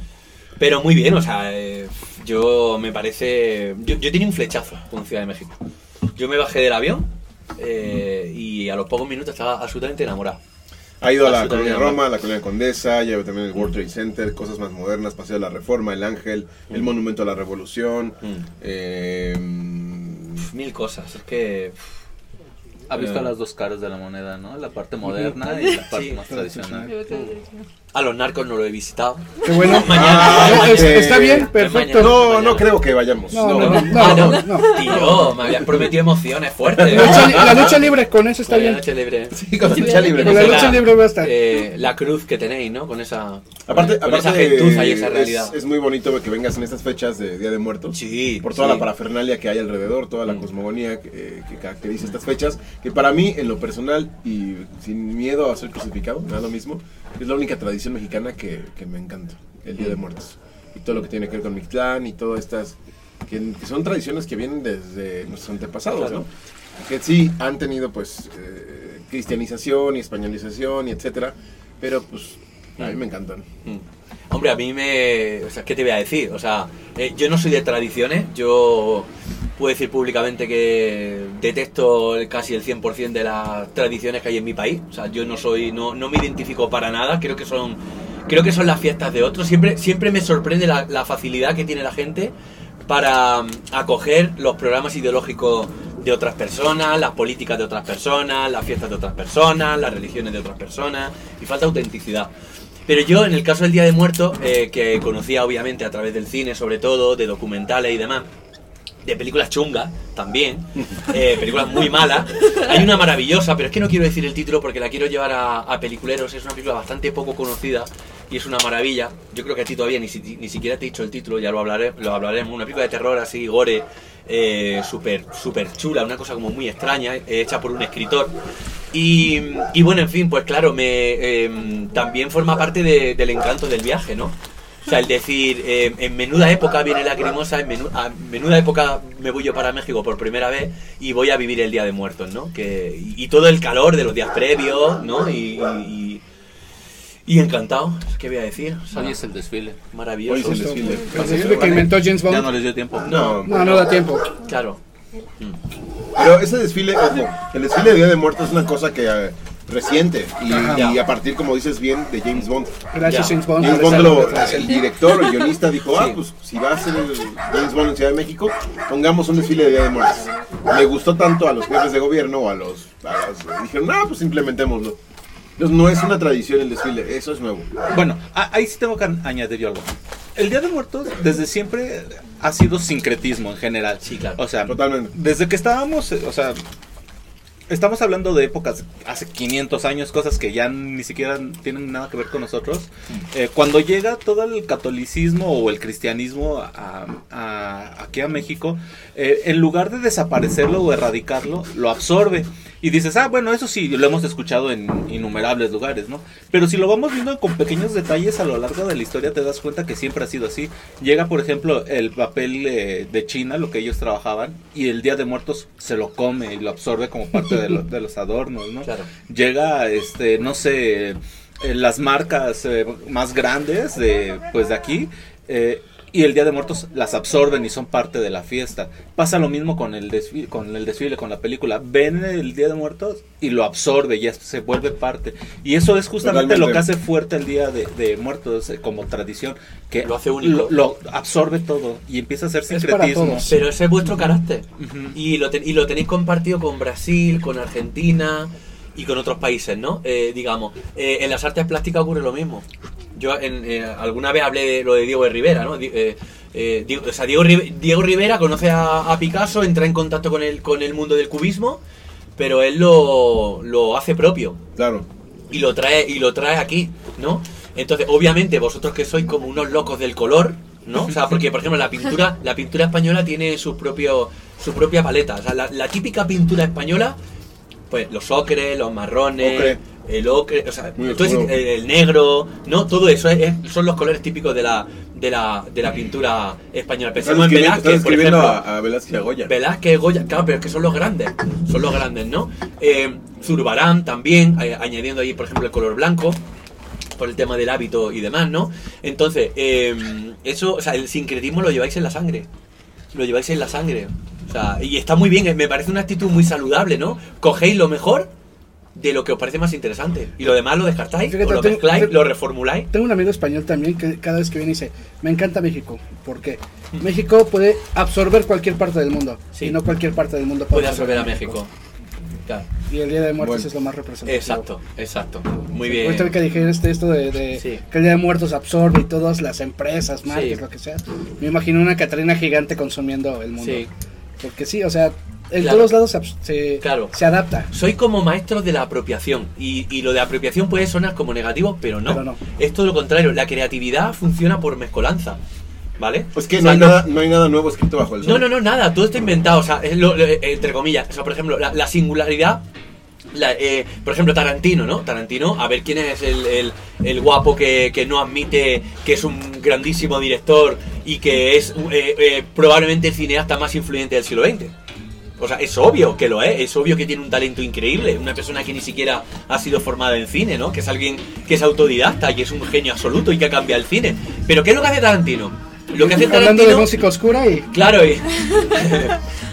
Pero muy bien, o sea, eh, yo me parece... Yo, yo tenía un flechazo con Ciudad de México. Yo me bajé del avión eh, y a los pocos minutos estaba absolutamente enamorado. Ha ido a la colonia. Roma, a la colonia Condesa, ya también el World Trade Center, cosas más modernas, Paseo de la Reforma, el Ángel, el Monumento a la Revolución. Mm. eh, Mil cosas, es que... Ha visto Eh, las dos caras de la moneda, ¿no? La parte moderna y la parte Sí. más tradicional. A los narcos no lo he visitado. Qué bueno. Ah, No, es- eh, está bien, perfecto. No, no creo que vayamos. No, No, no, no, Ah, no, no. Tío, me habías prometido emociones fuertes. La lucha, la lucha libre con eso está La bien. noche libre. Sí, con lucha libre. Con la Esa lucha libre va a estar. eh, la cruz que tenéis, ¿no? Con esa. Aparte, con esa aparte gentuza y esa es- realidad. Es, muy bonito que vengas en estas fechas de Día de Muertos. Sí, Por toda sí. la parafernalia que hay alrededor, toda la Mm. cosmogonía que, eh, que caracteriza estas fechas. Que para mí, en lo personal y sin miedo a ser crucificado, me da lo mismo, es la única tradición mexicana que, que me encanta: el Día de Muertos. Y todo lo que tiene que ver con Mictlán y todas estas. Que, que son tradiciones que vienen desde nuestros antepasados, Claro. ¿no? que sí han tenido pues eh, cristianización y españolización y etcétera, pero pues a mí me encantan. Mm. Hombre, a mí me... O sea, ¿qué te voy a decir? O sea, eh, yo no soy de tradiciones, yo puedo decir públicamente que detesto casi el 100% de las tradiciones que hay en mi país. O sea, yo no soy, no, no me identifico para nada, creo que son... Creo que son las fiestas de otros. Siempre, siempre me sorprende la, la facilidad que tiene la gente para mm, acoger los programas ideológicos de otras personas, las políticas de otras personas, las fiestas de otras personas, las religiones de otras personas, y falta autenticidad. Pero yo, en el caso del Día de Muertos, eh, que conocía obviamente a través del cine, sobre todo, de documentales y demás, de películas chungas también, eh, películas muy malas. Hay una maravillosa, pero es que no quiero decir el título porque la quiero llevar a, a peliculeros. Es una película bastante poco conocida y es una maravilla. Yo creo que a ti todavía ni, si- ni siquiera te he dicho el título, ya lo, hablaré, lo hablaremos. Una película de terror así, gore, eh, súper súper chula, una cosa como muy extraña, eh, hecha por un escritor. Y, bueno, en fin, pues claro, me eh, también forma parte de- del encanto del viaje, ¿no? O sea, el decir, eh, en menuda época viene la cremosa, en menuda época me voy yo para México por primera vez y voy a vivir el Día de Muertos, ¿no? Que, y, todo el calor de los días previos, ¿no? Y, y encantado, ¿qué voy a decir? O sea, Hoy es el desfile. Hoy maravilloso. es el desfile. El desfile que inventó James Ya no Bond. les dio tiempo. No, No, no da tiempo. Claro. pero ese desfile, ojo, el desfile de Día de Muertos es una cosa que eh, reciente y, a partir, como dices bien, de James Bond. Gracias, Ya. James Bond. James Bond, lo- el director, el guionista dijo, ah, Sí. pues si va a ser James Bond en Ciudad de México, pongamos un desfile de Día de Muertos. Le gustó tanto a los jefes de gobierno o a los... A los dijeron, ah, pues implementémoslo. Entonces no es una tradición el desfile, eso es nuevo. Bueno, a- ahí sí tengo que añadir yo algo. El Día de Muertos desde siempre ha sido sincretismo en general. Sí, claro. O sea, Totalmente. desde que estábamos, eh, o sea, estamos hablando de épocas hace 500 años, cosas que ya ni siquiera tienen nada que ver con nosotros. Eh, cuando llega todo el catolicismo o el cristianismo a, a- aquí a México, eh, en lugar de desaparecerlo o erradicarlo, lo absorbe. Y dices, ah, bueno, eso sí, lo hemos escuchado en innumerables lugares, ¿no? Pero si lo vamos viendo con pequeños detalles a lo largo de la historia, te das cuenta que siempre ha sido así. Llega, por ejemplo, el papel eh, de China, lo que ellos trabajaban, y el Día de Muertos se lo come y lo absorbe como parte de, lo- de los adornos, ¿no? Claro. Llega, este, no sé, eh, las marcas eh, más grandes de, pues, de aquí. eh, y el Día de Muertos las absorben y son parte de la fiesta. Pasa lo mismo con el desfile, con el desfile, con la película. Ven el Día de Muertos y lo absorbe, ya se vuelve parte. Y eso es justamente lo Totalmente. que hace fuerte el Día de, de Muertos eh, como tradición, que Lo hace único. Lo, lo absorbe todo y empieza a ser para sincretismo. todos. Pero ese es vuestro carácter. Ujú. Y lo, te- y lo tenéis compartido con Brasil, con Argentina y con otros países, ¿no? Eh, digamos, eh, en las artes plásticas ocurre lo mismo. Yo en, eh, alguna vez hablé de lo de Diego de Rivera, ¿no? Eh, Diego, o sea, Diego, Ri- Diego Rivera conoce a, a Picasso, entra en contacto con el, con el mundo del cubismo, pero él lo, lo hace propio Claro. y lo trae y lo trae aquí, ¿no? Entonces, obviamente, vosotros que sois como unos locos del color, ¿no? O sea, porque por ejemplo la pintura, la pintura española tiene su propio, su propia paleta. O sea, la, la típica pintura española, pues los ocres, los marrones, Ocre. el ocre, o sea, todo ese- el, el negro, ¿no? Todo eso es- es- son los colores típicos de la, de la, de la pintura española. Pensemos en Velázquez, por ejemplo. a, a Velázquez y a Goya. Velázquez, Goya, claro, pero es que son los grandes, son los grandes, ¿no? Eh, Zurbarán también, eh, añadiendo ahí, por ejemplo, el color blanco, por el tema del hábito y demás, ¿no? Entonces, eh, eso, o sea, el sincretismo lo lleváis en la sangre, lo lleváis en la sangre, o sea, y está muy bien, me parece una actitud muy saludable, ¿no? Cogéis lo mejor de lo que os parece más interesante, y lo demás lo descartáis, Fíjate, o lo tengo- mezcláis, tengo- lo reformuláis. Tengo un amigo español también que cada vez que viene dice, me encanta México. ¿Por qué? México puede absorber cualquier parte del mundo. Sí. Y no cualquier parte del mundo Puede absorber a México. Claro. Y el Día de Muertos Bueno. es lo más representativo. Exacto, exacto. Muy bien. Ahorita que dijiste esto de, de Sí. que el Día de Muertos absorbe y todas las empresas, marcas, Sí. lo que sea. Me imagino una Catrina gigante consumiendo el mundo. Sí. Porque sí, o sea, en Claro. todos lados se, se, Claro. se adapta. Soy como maestro de la apropiación y, y lo de apropiación puede sonar como negativo, pero no. Pero no. Es todo lo contrario. La creatividad funciona por mezcolanza, ¿vale? Pues que O no hay, nada, no hay nada nuevo escrito bajo el sol. No, no, no, nada, todo está inventado, o sea, es lo- lo- entre comillas, o sea, por ejemplo, la, la singularidad, la, eh, por ejemplo, Tarantino, ¿no? Tarantino, a ver quién es el, el- el guapo que, que no admite que es un grandísimo director y que es eh, eh, probablemente el cineasta más influyente del siglo XX. O sea, es obvio que lo es, es obvio que tiene un talento increíble, una persona que ni siquiera ha sido formada en cine, ¿no? Que es alguien que es autodidacta y es un genio absoluto y que ha cambiado el cine. Pero ¿qué es lo que hace Tarantino? Lo que hace Hablando de Tarantino... música oscura y Claro, y-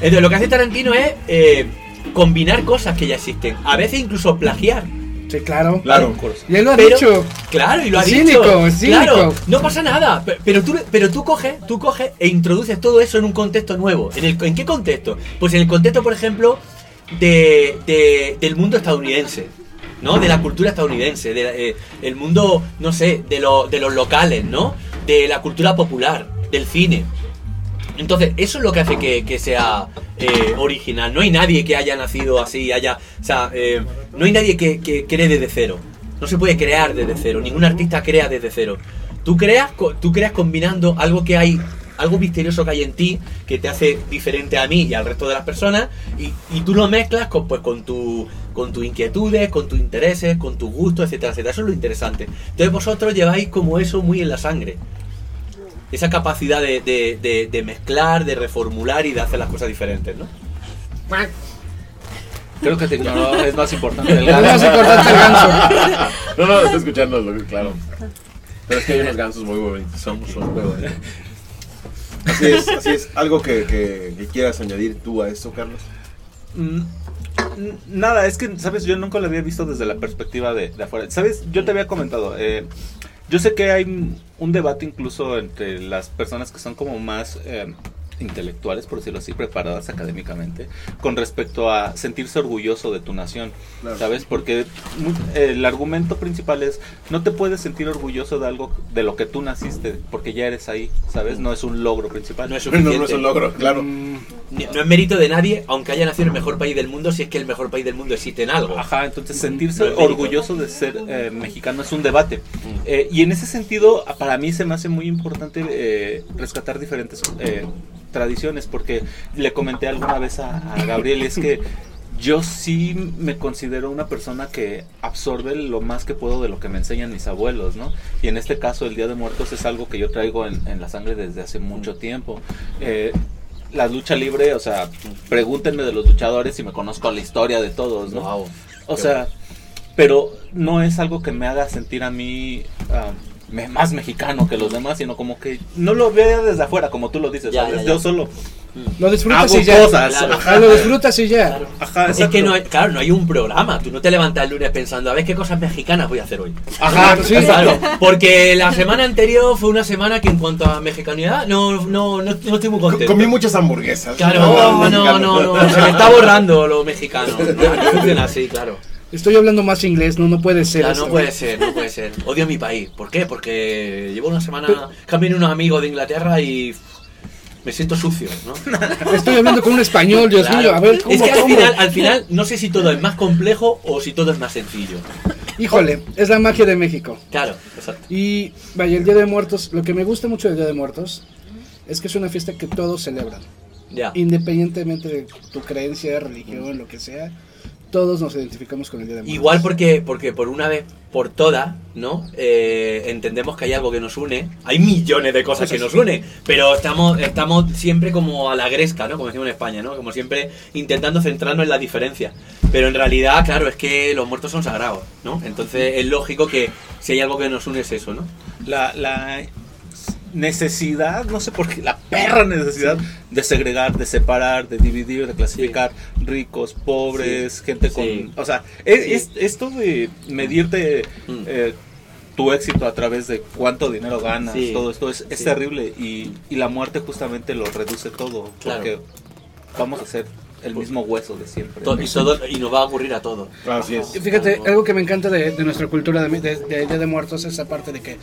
entonces lo que hace Tarantino es combinar cosas que ya existen, a veces incluso plagiar. sí, claro. Claro. Y él lo ha Pero- dicho. Claro, y lo ha Es dicho. cínico, cínico. Claro, no pasa nada. pe- Pero tú, pero tú coges, tú coges e introduces todo eso en un contexto nuevo. ¿En, el, ¿en qué contexto? Pues en el contexto, por ejemplo, de, de- del mundo estadounidense. ¿no? De la cultura estadounidense, del el mundo, no sé, de, lo- de los locales, ¿no? De la cultura popular, del cine. Entonces, eso es lo que hace que, que sea eh, original. No hay nadie que haya nacido así, haya. O sea, eh, no hay nadie que, que cree desde cero. No se puede crear desde cero. Ningún artista crea desde cero. Tú creas, tú creas combinando algo que hay. Algo misterioso que hay en ti que te hace diferente a mí y al resto de las personas y, y tú lo mezclas con, pues, con, tu, con tus inquietudes, con tus intereses, con tus gustos, etcétera, etcétera. Eso es lo interesante. Entonces vosotros lleváis como eso muy en la sangre esa capacidad de, de- de- de mezclar, de reformular y de hacer las cosas diferentes, ¿no? Creo que te ignoró, es más importante el Es más ganso. importante el ganso. No, no, estoy escuchando, lo que- claro. Pero es que hay unos gansos muy bonitos. Son, son muy bonitos. Así es, así es. ¿Algo que, que- que quieras añadir tú a esto, Carlos? Mm, Nada, es que, ¿sabes? Yo nunca lo había visto desde la perspectiva de, de afuera. ¿Sabes? Yo te había comentado, eh, yo sé que hay un- debate incluso entre las personas que son como más eh, intelectuales, por decirlo así, preparadas académicamente, con respecto a sentirse orgulloso de tu nación, Claro. ¿sabes? Porque el argumento principal es, no te puedes sentir orgulloso de algo de lo que tú naciste, porque ya eres ahí, ¿sabes? No es un logro principal. No es No, suficiente. no es un logro, claro. Mm, no es mérito de nadie, aunque haya nacido en el mejor país del mundo, si es que el mejor país del mundo existe en algo. Ajá, entonces sentirse No orgulloso de ser eh, mexicano es un debate. Eh, y en ese sentido, para mí se me hace muy importante eh, rescatar diferentes eh, tradiciones, porque le comenté alguna vez a, a Gabriel, es que yo sí me considero una persona que absorbe lo más que puedo de lo que me enseñan mis abuelos, ¿no? Y en este caso el Día de Muertos es algo que yo traigo en, en la sangre desde hace mucho tiempo. Eh, la lucha libre, o sea, pregúntenme de los luchadores y me conozco la historia de todos, ¿no? Wow. O sea, pero no es algo que me haga sentir a mí ah, más mexicano que los demás, sino como que no lo veo desde afuera, como tú lo dices, Ya, ¿sabes? ya, ya. Yo solo Lo disfrutas hago y ya. cosas. Claro. Ajá, lo disfrutas y ya. Claro. Ajá, Es que no hay, claro, no hay un programa. Tú no te levantas el lunes pensando, a ver qué cosas mexicanas voy a hacer hoy. Ajá, Sí. Claro, porque la semana anterior fue una semana que en cuanto a mexicanidad no, no, no, no estoy muy Co- contento. Comí muchas hamburguesas. Claro, No, no, no, no, no, se me está borrando lo mexicano. No, no funciona así, claro. Estoy hablando más inglés, no, no puede ser. Ya, no puede ser, no puede ser. Odio mi país. ¿Por qué? Porque llevo una semana, cambié unos amigos de Inglaterra y me siento sucio, ¿no? Estoy hablando con un español, Dios Claro. mío. A ver, ¿cómo, es que al cómo? final, al final no sé si todo es más complejo o si todo es más sencillo. Híjole, es la magia de México. Claro, exacto. Y vaya, el Día de Muertos, lo que me gusta mucho del Día de Muertos es que es una fiesta que todos celebran. Ya. Independientemente de tu creencia, religión, lo que sea, todos nos identificamos con el Día de Muertos. Igual porque, porque por una vez por todas, ¿no? Eh, entendemos que hay algo que nos une. Hay millones de cosas que nos unen, pero estamos, estamos siempre como a la gresca, ¿no? Como decimos en España, ¿no? Como siempre intentando centrarnos en la diferencia. Pero en realidad, claro, es que los muertos son sagrados, ¿no? Entonces es lógico que si hay algo que nos une es eso, ¿no? la, la necesidad, no sé por qué, la perra necesidad de segregar, de separar, de dividir, de clasificar ricos, pobres, Sí. gente con... Sí. O sea, es, es- esto de medirte Mm. eh, tu éxito a través de cuánto dinero ganas, todo esto es, es terrible y, y la muerte justamente lo reduce todo, Claro. porque vamos a ser el mismo hueso de siempre. To- y, todo, y nos va a ocurrir a todos. Así es. Fíjate, algo que me encanta de, de nuestra cultura de, de, de Día de Muertos es esa parte de que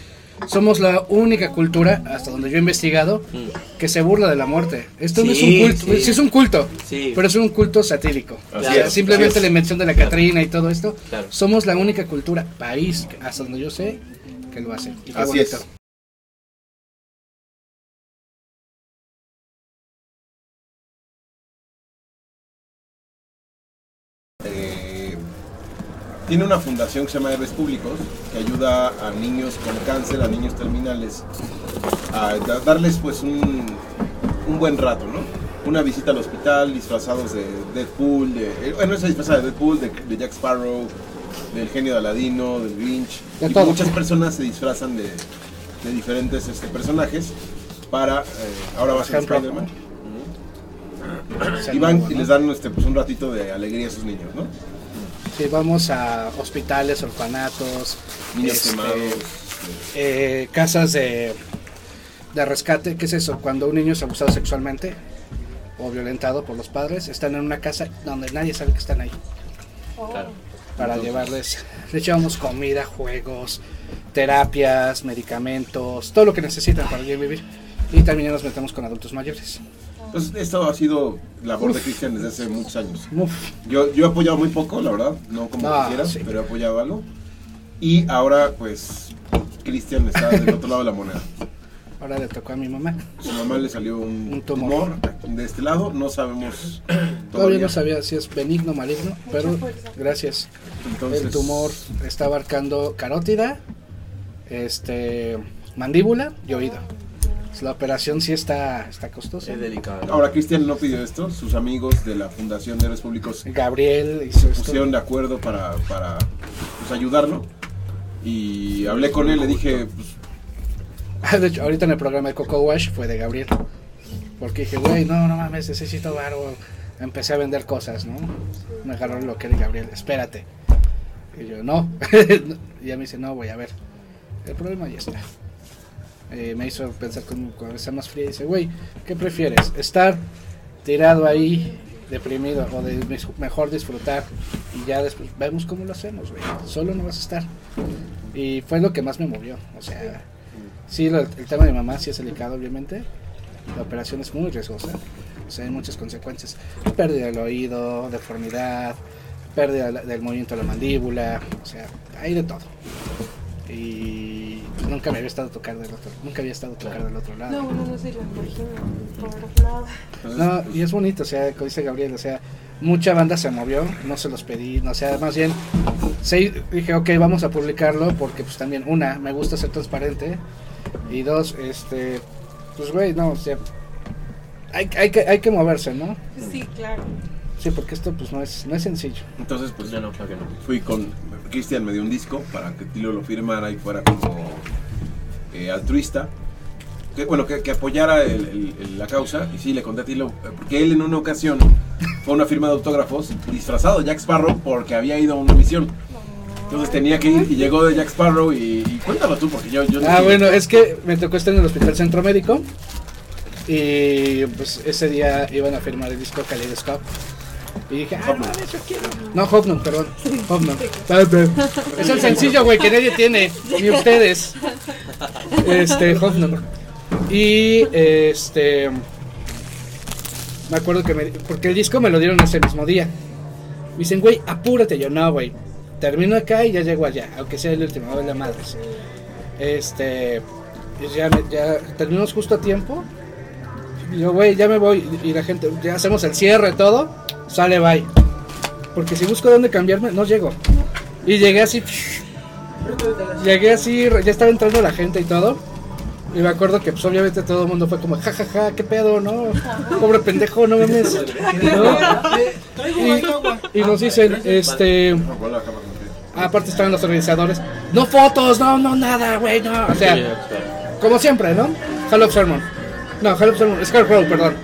somos la única cultura, hasta donde yo he investigado, que se burla de la muerte. Esto no es un Sí, culto, sí. sí es un culto, Sí. pero es un culto satírico. Así O sea, es, simplemente así la invención de la Catrina y todo esto, Claro. somos la única cultura, país, hasta donde yo sé, que lo hace. Y qué Así bonito. es. Tiene una fundación que se llama Héroes Públicos que ayuda a niños con cáncer, a niños terminales, a da- darles pues un, un buen rato, ¿no? Una visita al hospital disfrazados de Deadpool, de, eh, bueno, se disfraza de Deadpool, de, de Jack Sparrow, del genio de Aladino, del Grinch. De y todo. muchas personas se disfrazan de, de diferentes este, personajes para, eh, ahora va a ser. Spider-Man. Y van y les dan este, pues, un ratito de alegría a esos niños, ¿no? Sí, vamos a hospitales, orfanatos, Niños este, quemados. eh, casas de, de rescate. ¿Qué es eso? Cuando un niño es abusado sexualmente o violentado por los padres, están en una casa donde nadie sabe que están ahí. Claro. Para llevarles, les llevamos comida, juegos, terapias, medicamentos, todo lo que necesitan para vivir. Y también nos metemos con adultos mayores. Pues esto ha sido labor de Cristian desde hace muchos años. Uf, Yo, yo he apoyado muy poco, la verdad, no como Ah, quisiera, sí. pero he apoyado algo. Y ahora, pues, Cristian está del otro lado de la moneda. ahora le tocó a mi mamá. Su mamá le salió un, Un tumor. tumor de este lado, no sabemos Todavía todavía. no sabía si es benigno o maligno, pero gracias. Entonces, El tumor está abarcando carótida, este, mandíbula y oído. La operación sí está, está costosa. Es delicado. Ahora, Cristian no pidió esto, sus amigos de la Fundación de Héroes Públicos Gabriel hizo esto. pusieron de acuerdo para, para pues, ayudarlo. Y hablé con él, le dije, pues, De hecho, ahorita en el programa de Coco Wash fue de Gabriel. Porque dije, güey, no, no mames, necesito varo. Empecé a vender cosas, ¿no? Me agarró lo que era Gabriel, espérate. Y yo, no. y ya me dice, no, voy a ver. El problema ya está. Eh, me hizo pensar con cabeza más fría y dice, güey, ¿qué prefieres? ¿Estar tirado ahí, deprimido, o mejor disfrutar? Y ya después vemos cómo lo hacemos, güey. Solo no vas a estar. Y fue lo que más me movió. O sea, Sí, el tema de mi mamá sí es delicado, obviamente. La operación es muy riesgosa. O sea, hay muchas consecuencias. Pérdida del oído, deformidad, pérdida del movimiento de la mandíbula. O sea, hay de todo. Y nunca me había estado tocar del otro, nunca había estado tocar del otro lado. No, bueno, no se lo imagino por nada. No, y es bonito, o sea, como dice Gabriel, o sea, mucha banda se movió, no se los pedí, no, o sea, más bien, sí, dije, ok, vamos a publicarlo porque pues también, una, me gusta ser transparente, y dos, este, pues güey, no, o sea, hay, hay, que, hay que moverse, ¿no? Sí, claro. Sí, porque esto pues no es, no es sencillo. entonces, pues No, no, claro que no. fui con Cristian me dio un disco para que Tilo lo firmara y fuera como eh, altruista que, bueno que, que apoyara el- el- el- la causa y sí le conté a Tilo eh, porque él en una ocasión fue a una firma de autógrafos disfrazado de Jack Sparrow porque había ido a una misión entonces tenía que ir y llegó de Jack Sparrow y, y cuéntalo tú porque yo, yo Ah, bueno, es que me tocó estar en el Hospital Centro Médico y pues ese día iban a firmar el disco Kaleidoscope. Y dije, ah, no, eso quiero. No, perdón. Hopnum. Es el sencillo, güey, que nadie tiene, ni ustedes. Este, Hopnum. Y este. Me acuerdo que me. Porque el disco me lo dieron ese mismo día. Me dicen, güey, apúrate. Yo, no, güey. Termino acá y ya llego allá, aunque sea el último, a ver la madres. Este. y Ya, ya terminamos justo a tiempo. Y yo, güey, ya me voy. Y la gente, ya hacemos el cierre, todo. Sale, bye. Porque si busco dónde cambiarme, no llego. Y llegué así. Llegué así, ya estaba entrando la gente y todo. Y me acuerdo que, pues, obviamente todo el mundo fue como, jajaja, ja, ja, qué pedo, ¿no? Pobre pendejo, no mames. ¿No? Y, y nos dicen, este. Aparte estaban los organizadores. No fotos, no, no, nada, güey, no. O sea, como siempre, ¿no? Hall of Sermon. No, Hall of Sermon. Scarecrow, perdón.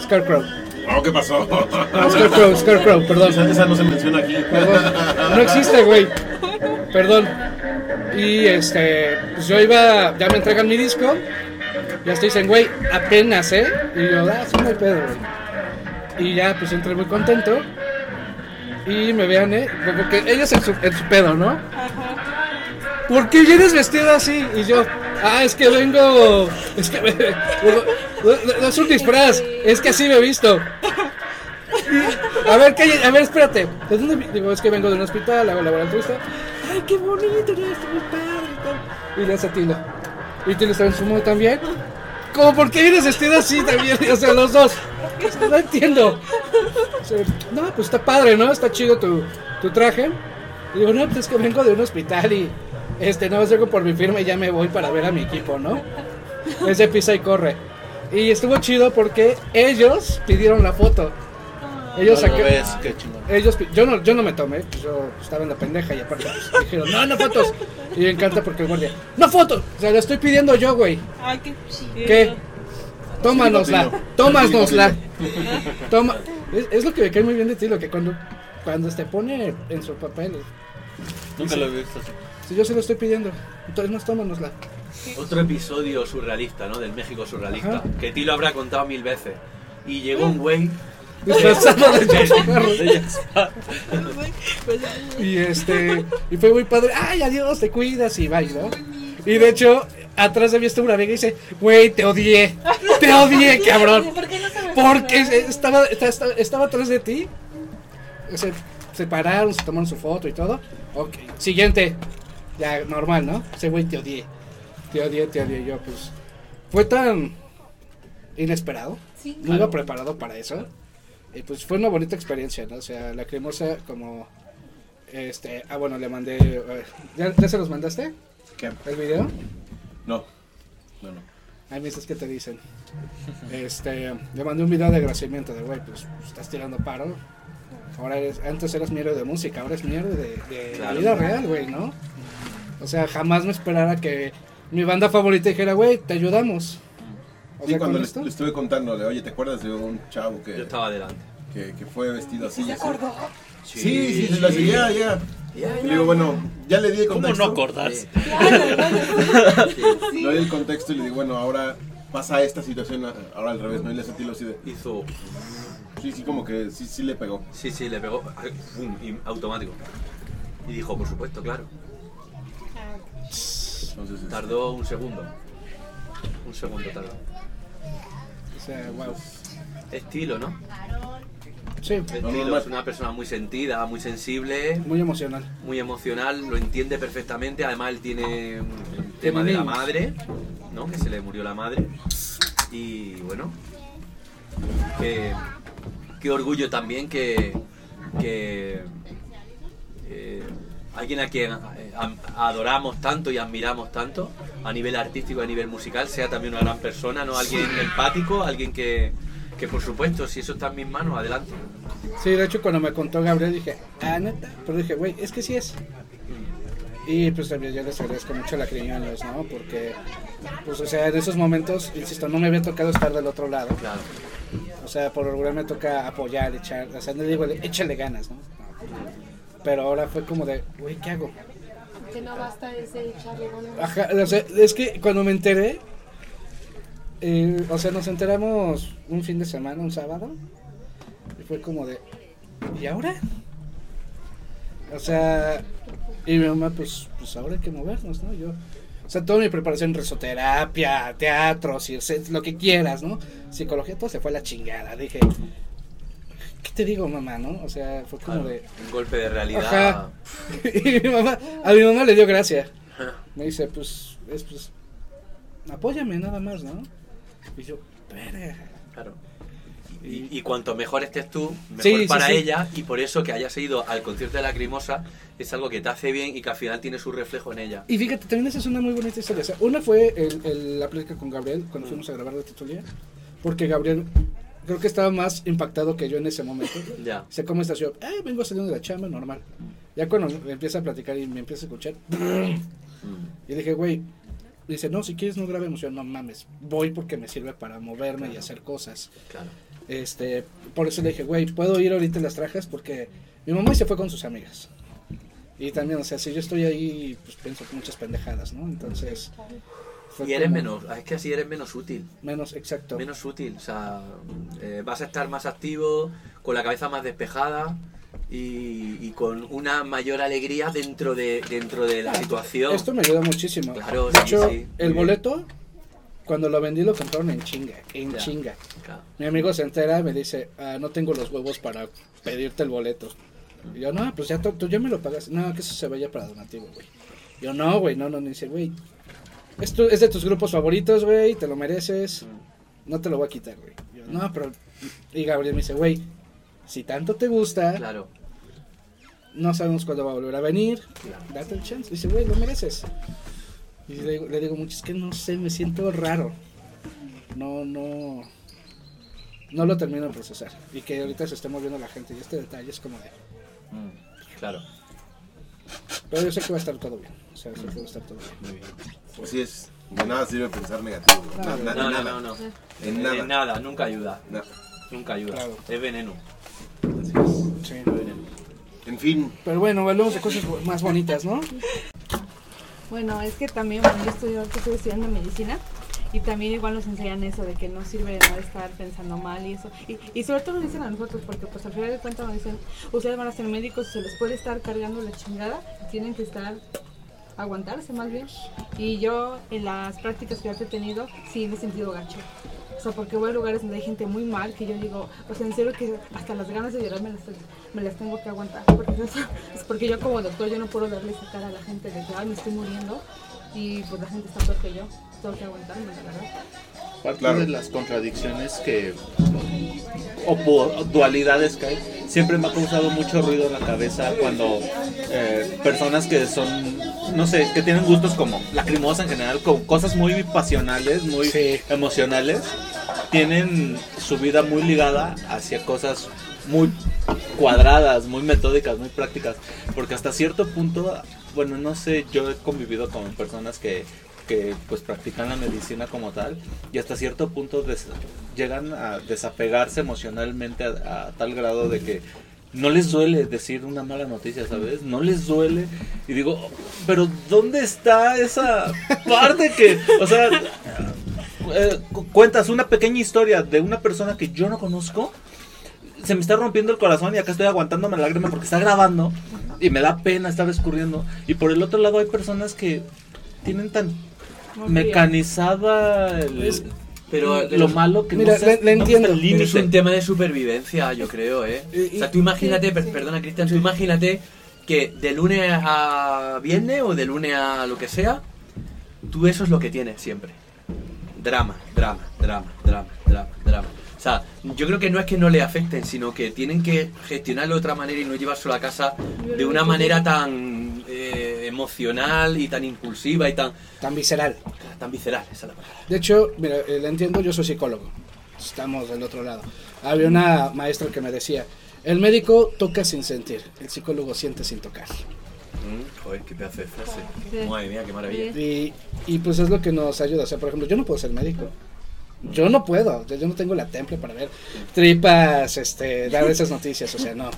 Scarecrow. Oh, ¿qué pasó? No, Scarecrow, Scarecrow, perdón. esa, esa no se menciona aquí Perdón. No existe, güey. Perdón. Y este, pues yo iba, ya me entregan mi disco. Ya te dicen, güey, apenas, ¿eh? Y yo, ah, sí, no hay pedo, güey. Y ya, pues entré muy contento. Y me vean, ¿eh? Como que ellos en su, en su pedo, ¿no? Ajá. ¿Por qué vienes vestido así? Y yo, ah, es que vengo. Es que. no, es un disfraz, es que así me he visto. A ver, calle- a ver, espérate. ¿De dónde Digo, es que vengo de un hospital, hago laboratorista. Ay, qué bonito, ¿no? Está muy padre y tal. Y le hace a Tilo. Y Tilo está en su modo también. ¿Cómo por qué vienes vestido así también? O sea, los dos. No entiendo. No, pues está padre, ¿no? Está chido tu, tu traje. Y digo, no, pues es que vengo de un hospital y este, no llego por mi firma y ya me voy para ver a mi equipo, ¿no? Ese pisa y corre. Y estuvo chido porque ellos pidieron la foto. Ellos No chingón. ellos, yo no, yo no me tomé, pues yo estaba en la pendeja y aparte pues, dijeron, no, no fotos. Y me encanta porque el guardia, no fotos, o sea, lo estoy pidiendo yo, güey. Ay, qué chido. ¿Qué? Tómanosla, tómanosla. Toma. Es, es lo que me cae muy bien de ti, lo que cuando, cuando te pone en su papel, Nunca lo he visto así. Si yo se lo estoy pidiendo, entonces no tómanosla. Otro episodio surrealista, ¿no? Del México surrealista. Ajá. Que ti lo habrá contado mil veces. Y llegó un güey. Y este, y fue muy padre. Ay, adiós, te cuidas y bye, ¿no? Y de hecho, atrás de mí está una vega y dice, güey, te odié. Te odié, cabrón. ¿Por qué no se Porque estaba, estaba, estaba atrás de ti. Se, se pararon, se tomaron su foto y todo. Ok, siguiente. Ya, normal, ¿no? Ese güey te odié. Te odié, te odié. Yo, pues. Fue tan inesperado. Sí. No iba preparado para eso. Y pues fue una bonita experiencia, ¿no? O sea, la cremosa, como. Este. Ah, bueno, le mandé. eh, ¿Ya, ya se los mandaste? ¿Qué? ¿El video? No. No, no. Ay, me dices que te dicen. Este, le mandé un video de agradecimiento de, güey, pues estás tirando paro. Ahora eres, antes eras mi héroe de música, ahora es mi héroe de, de la Claro. vida real, güey, ¿no? O sea, jamás me esperara que mi banda favorita dijera, güey, te ayudamos. O Sí, sea, cuando le, estuve contándole, oye, ¿te acuerdas de un chavo que, Yo estaba adelante. que, que fue vestido así? ¿Se acordó? Sí, sí, se la seguía, ya. Ya, Y le digo, bueno, ya le di el ¿Cómo contexto. no acordarse? Le doy el contexto y le digo, bueno, ahora pasa esta situación, ahora al revés, ¿no? Y le sentí así de, Hizo. sí, sí, como que sí, sí le pegó. Sí, sí, le pegó. y automático. Y dijo, por supuesto, claro. Entonces, este, Tardó un segundo. Un segundo tardó. O sea, wow. Estilo, ¿no? Sí, Estilo. normal. Es una persona muy sentida, muy sensible, muy emocional. muy emocional, lo entiende perfectamente. Además, él tiene un el tema de la madre, ¿no? Que se le murió la madre. Y bueno, qué, qué orgullo también que, que eh, alguien a quien eh, am- adoramos tanto y admiramos tanto a nivel artístico, a nivel musical, sea también una gran persona, ¿no? Alguien empático, alguien que, que por supuesto, si eso está en mis manos, adelante. Sí, de hecho, cuando me contó Gabriel dije, ah, neta. Pero dije, güey, es que sí es. Y pues también yo les agradezco mucho a la Criñanos, ¿no? Porque, pues, o sea, en esos momentos, insisto, no me había tocado estar del otro lado. Claro. O sea, por orgullo me toca apoyar, echar, o sea, no digo, échale ganas, ¿no? No. Pero ahora fue como de, güey, ¿qué hago? Que no basta ese echarle ganas. Ajá, o sea, es que cuando me enteré, eh, o sea, nos enteramos un fin de semana, un sábado, y fue como de, ¿y ahora? O sea, y mi mamá, pues, pues ahora hay que movernos, ¿no? Yo, o sea, toda mi preparación, risoterapia, teatro, si, lo que quieras, ¿no? Psicología, todo se fue a la chingada. Dije, ¿qué te digo, mamá, no? O sea, fue como Claro, de... Un golpe de realidad. Ajá. y mi mamá, a mi mamá le dio gracia. Me dice, pues, es, pues, apóyame nada más, ¿no? Y yo, verga. Claro. Y, y cuanto mejor estés tú, mejor Sí, sí, para sí. ella, y por eso que hayas ido al concierto de Lacrimosa es algo que te hace bien y que al final tiene su reflejo en ella. Y fíjate, también esa es una muy bonita historia. O sea, una fue el, el- la plática con Gabriel cuando fuimos a grabar la titulía. Porque Gabriel creo que estaba más impactado que yo en ese momento. Ya. Sé cómo estás yo, eh, vengo saliendo de la chamba, normal. Ya cuando me empieza a platicar y me empieza a escuchar, y dije, güey, dice, no, si quieres no grabemos. Yo, no mames, voy porque me sirve para moverme y hacer cosas. Claro. Este, por eso le dije, güey, puedo ir ahorita en las trajas porque mi mamá se fue con sus amigas. Y también, o sea, si yo estoy ahí, pues pienso muchas pendejadas, ¿no? Entonces, Fue Y eres como menos, es que así eres menos útil. Menos, exacto. Menos útil, o sea, eh, vas a estar más activo, con la cabeza más despejada y, y con una mayor alegría dentro de, dentro de la situación. Esto me ayuda muchísimo. Claro, de sí, hecho, sí, el boleto, cuando lo vendí, lo compraron en chinga. En chinga. Claro. Mi amigo se entera y me dice, ah, no tengo los huevos para pedirte el boleto. Y yo, no, pues ya tú, tú ya me lo pagas. No, que eso se vaya para donativo, güey. Yo, no, güey, no, no, no. Dice, güey, esto es de tus grupos favoritos, güey, te lo mereces. No te lo voy a quitar, güey. Yo, no, pero... Y Gabriel me dice, güey, si tanto te gusta, Claro, no sabemos cuándo va a volver a venir. claro. Date el chance. Dice, güey, lo mereces. Y le digo, le digo mucho, es que no sé, me siento raro. No, no. No lo termino de procesar. Y que ahorita se esté moviendo la gente. Y este detalle es como de. Mm, Claro, Pero yo sé que va a estar todo bien. O sea, que va a estar todo bien. muy bien. Así es. De nada sirve pensar negativo. güey. Na- na- No, no, nada. no, no. En En nada. nada, nunca ayuda. Na- Nunca ayuda. Claro. Es veneno. así es. Sí. En fin, Pero bueno, hablemos de cosas más bonitas, ¿no? Bueno, es que también, bueno, yo estudio, ahorita estoy estudiando medicina y también igual nos enseñan eso de que no sirve de nada estar pensando mal y eso. Y, y sobre todo nos dicen a nosotros porque pues al final de cuentas nos dicen, ustedes van a ser médicos y se les puede estar cargando la chingada, tienen que estar aguantarse más bien. Y yo en las prácticas que yo he tenido sí me he sentido gacho. O sea, porque voy a lugares donde hay gente muy mal que yo digo, o sea, en serio que hasta las ganas de llorar me las, me las tengo que aguantar. Porque, es porque yo como doctor yo no puedo darle esa cara a la gente de que, ay, me estoy muriendo y pues la gente está peor que yo. Tengo que aguantarme, la verdad. Parte Claro. de las contradicciones que o dualidades que hay siempre me ha causado mucho ruido en la cabeza cuando eh, personas que son no sé que tienen gustos como lacrimosa en general con cosas muy pasionales muy Sí. emocionales tienen su vida muy ligada hacia cosas muy cuadradas, muy metódicas, muy prácticas, porque hasta cierto punto, bueno, no sé, yo he convivido con personas que, que pues practican la medicina como tal y hasta cierto punto llegan a desapegarse emocionalmente a, a tal grado de que no les duele decir una mala noticia, ¿sabes? No les duele. Y digo, pero ¿dónde está esa parte que, o sea, eh, cu- cuentas una pequeña historia de una persona que yo no conozco, se me está rompiendo el corazón y acá estoy aguantándome la lágrima porque está grabando y me da pena estar escurriendo. Y por el otro lado hay personas que tienen tan mecanizada el- Pero lo malo que Mira, no sé le- le dónde está entiendo. el Pero es un límite. tema de supervivencia, yo creo, ¿eh? Y- O sea, tú imagínate, Sí, per- sí. perdona Cristian, tú imagínate que de lunes a viernes o de lunes a lo que sea, tú eso es lo que tienes siempre. Drama, drama, drama, drama, drama, drama. Sea, yo creo que no es que no le afecten, sino que tienen que gestionarlo de otra manera y no llevárselo a casa de una manera tan eh, emocional y tan impulsiva y tan, Tan visceral. tan visceral, esa es la palabra. De hecho, mira, eh, le entiendo, yo soy psicólogo. Estamos del otro lado. Había una maestra que me decía, el médico toca sin sentir, el psicólogo siente sin tocar. Mm, joder, qué pedazo de frase. Sí. Madre mía, qué maravilla. Y, y pues es lo que nos ayuda. O sea, por ejemplo, yo no puedo ser médico. Yo no puedo. Yo, no tengo la temple para ver tripas, este, dar esas noticias. O sea, no.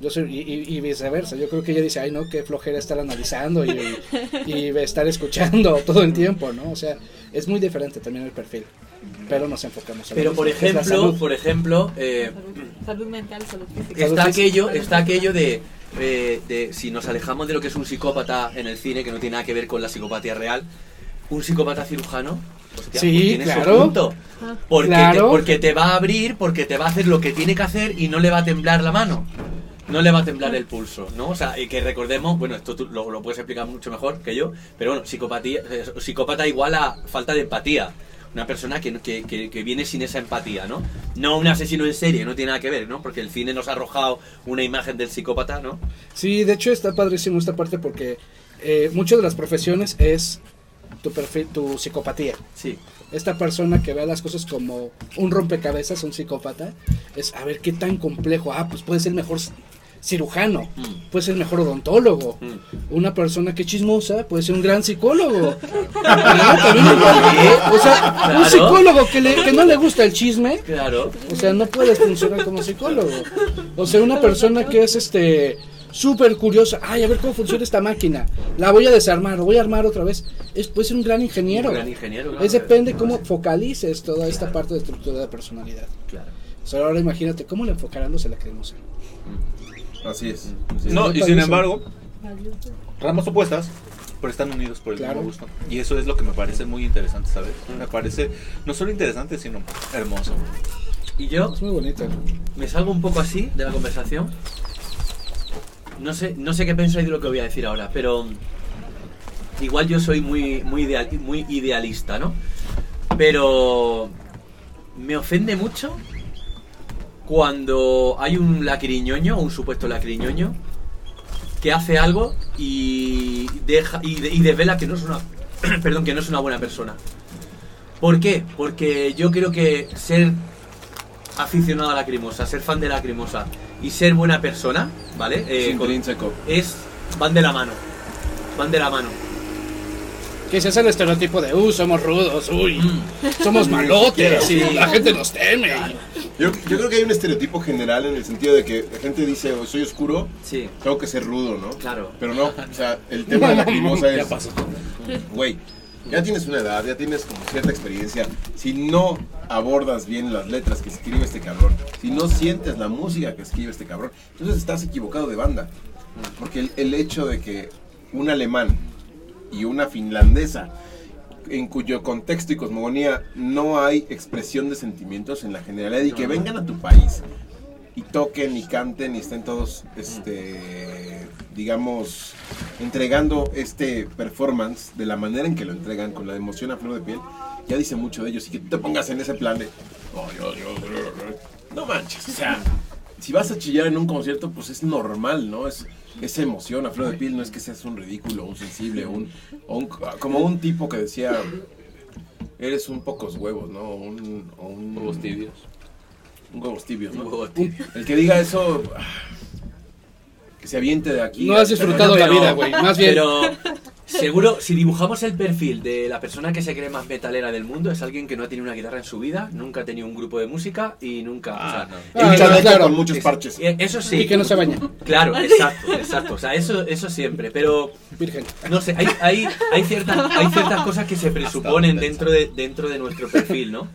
Yo soy, y, y- y viceversa. Yo creo que ella dice, ay, no, qué flojera estar analizando y, y estar escuchando todo el tiempo, ¿no? O sea, es muy diferente también el perfil. Pero nos enfocamos en Pero por ejemplo, salud. por ejemplo, eh, Salud, salud mental, salud física. Está aquello, está aquello de, eh, de si nos alejamos de lo que es un psicópata en el cine, que no tiene nada que ver con la psicopatía real, un psicópata cirujano, Sí, pues tiene su claro. punto. Ah. Porque, Claro. te, porque te va a abrir, porque te va a hacer lo que tiene que hacer y no le va a temblar la mano. No le va a temblar el pulso, ¿no? O sea, y que recordemos, bueno, esto tú lo, lo puedes explicar mucho mejor que yo, pero bueno, psicopatía, eh, psicópata igual a falta de empatía. Una persona que, que, que- que viene sin esa empatía, ¿no? No un asesino en serie, no tiene nada que ver, ¿no? Porque el cine nos ha arrojado una imagen del psicópata, ¿no? Sí, de hecho está padrísimo esta parte porque eh, muchas de las profesiones es tu perfil, tu psicopatía. Sí. Esta persona que ve las cosas como un rompecabezas, un psicópata, es a ver qué tan complejo. Ah, pues puede ser el mejor cirujano, Mm. puede ser mejor odontólogo. Mm. Una persona que es chismosa puede ser un gran psicólogo. Ah, también igual. O sea, un psicólogo que, le- que no le gusta el chisme, Claro. o sea, no puedes funcionar como psicólogo. O sea, una persona que es este súper curiosa. Ay, a ver cómo funciona esta máquina. La voy a desarmar, o voy a armar otra vez. Es, puede ser un gran ingeniero. Un gran ingeniero, claro. Es depende cómo focalices toda esta parte de estructura de personalidad. Claro. Solo ahora imagínate cómo le enfocarán los la cremosa. Así es. así es. No, y sin embargo, ramas opuestas, pero están unidos por el Claro. mismo gusto. Y eso es lo que me parece muy interesante, ¿sabes? Me parece no solo interesante, sino hermoso. Y yo Es muy bonito. me salgo un poco así de la conversación. No sé, no sé qué pensáis de lo que voy a decir ahora, pero igual yo soy muy, muy, ideal- muy idealista, ¿no? Pero me ofende mucho cuando hay un lacriñoño, un supuesto lacriñoño, que hace algo y deja y, de- desvela que no es una perdón que no es una buena persona. ¿Por qué? Porque yo creo que ser aficionado a la crimosa, ser fan de la crimosa y ser buena persona, ¿vale? Eh, con- intrínseco. es van de la mano. Van de la mano. Que se hace el estereotipo de, uh, somos rudos, uy, Mm. somos malotes, y la gente nos teme. Yo, yo creo que hay un estereotipo general en el sentido de que la gente dice, "Oh, soy oscuro, Sí, tengo que ser rudo, ¿no? claro. Pero no, o sea, el tema de la crimosa Ya es, pasó. güey, ya tienes una edad, ya tienes como cierta experiencia. Si no abordas bien las letras que escribe este cabrón, si no sientes la música que escribe este cabrón, entonces estás equivocado de banda. Porque el, el hecho de que un alemán y una finlandesa, en cuyo contexto y cosmogonía no hay expresión de sentimientos en la generalidad, y que vengan a tu país y toquen y canten y estén todos, este, digamos, entregando este performance de la manera en que lo entregan, con la emoción a flor de piel, ya dice mucho de ellos. Y que tú te pongas en ese plan de, "Oh, yo, yo, yo, yo". no manches, o sea, si vas a chillar en un concierto, pues es normal, ¿no? Es esa emoción a flor de piel, no es que seas un ridículo, un sensible, un, como un tipo que decía, eres un pocos huevos, ¿no? Un, un, Huevos tibios. Un huevos tibios, ¿no? Huevo tibio. El que diga eso, ah, que se aviente de aquí. No has disfrutado Bueno, la pero- vida, güey. Más bien, Pero seguro, si dibujamos el perfil de la persona que se cree más metalera del mundo, es alguien que no ha tenido una guitarra en su vida, nunca ha tenido un grupo de música y nunca. o sea, no. Y un Ah, chaleco claro. con muchos es- parches. Eso sí. y que no se baña. Claro, exacto, exacto. O sea, eso, eso siempre. Pero Virgen. no sé, hay, hay, hay, ciertas, hay ciertas cosas que se presuponen dentro de, dentro de nuestro perfil, ¿no?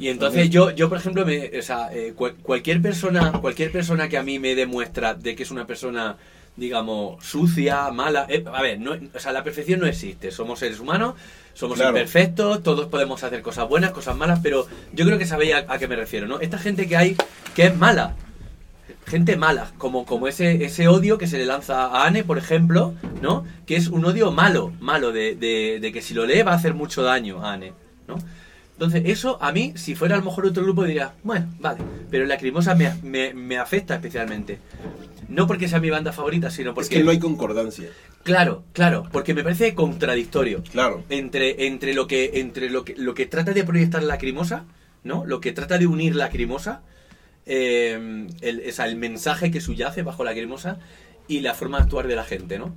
Y entonces yo, yo por ejemplo, me, o sea, eh, cual- cualquier persona, cualquier persona que a mí me demuestra de que es una persona, digamos, sucia, mala, eh, a ver, no, o sea, la perfección no existe. Somos seres humanos, somos Claro. imperfectos, todos podemos hacer cosas buenas, cosas malas, pero yo creo que sabéis a, a qué me refiero, ¿no? Esta gente que hay que es mala, gente mala, como, como ese, ese odio que se le lanza a Anne, por ejemplo, ¿no? Que es un odio malo, malo, de, de- de que si lo lee va a hacer mucho daño a Anne, ¿no? Entonces, eso a mí, si fuera a lo mejor otro grupo, diría, bueno, vale, pero la Lacrimosa me, me, me afecta especialmente. No porque sea mi banda favorita, sino porque... Es que no hay concordancia. Claro, claro, porque me parece contradictorio Claro. entre, entre lo que entre lo que lo que trata de proyectar lacrimosa, ¿no? Lo que trata de unir lacrimosa, eh, el, o sea, el mensaje que subyace bajo lacrimosa y la forma de actuar de la gente, ¿no?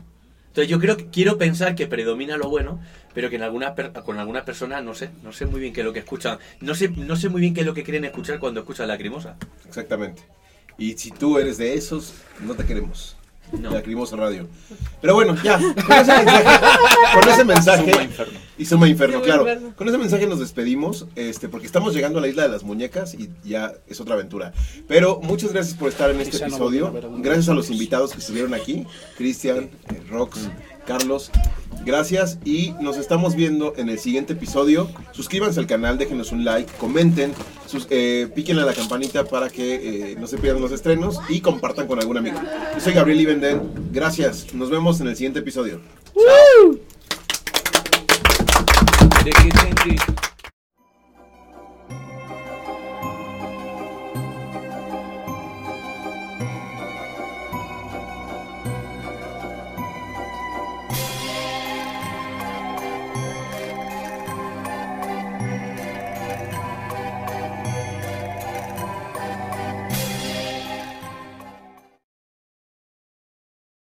Entonces yo creo que quiero pensar que predomina lo bueno, pero que en algunas per- con algunas personas no sé, no sé muy bien qué es lo que escuchan, no sé, no sé muy bien qué es lo que quieren escuchar cuando escuchan lacrimosa. Exactamente. Y si tú eres de esos, no te queremos. No. Lacrimosa Radio. Pero bueno, ya. Con ese mensaje. Con ese mensaje Suma Inferno. Y Suma Inferno, Suma claro. Inferno. Con ese mensaje nos despedimos, este, porque estamos llegando a la isla de las muñecas y ya es otra aventura. Pero muchas gracias por estar en este episodio. Gracias a los invitados que estuvieron aquí, Cristian, eh, Rox, Carlos. Gracias y nos estamos viendo en el siguiente episodio. Suscríbanse al canal, déjenos un like, comenten, sus, eh, píquenle a la campanita para que eh, no se pierdan los estrenos y compartan con algún amigo. Yo soy Gabriel Ibenden. Gracias. Nos vemos en el siguiente episodio. You.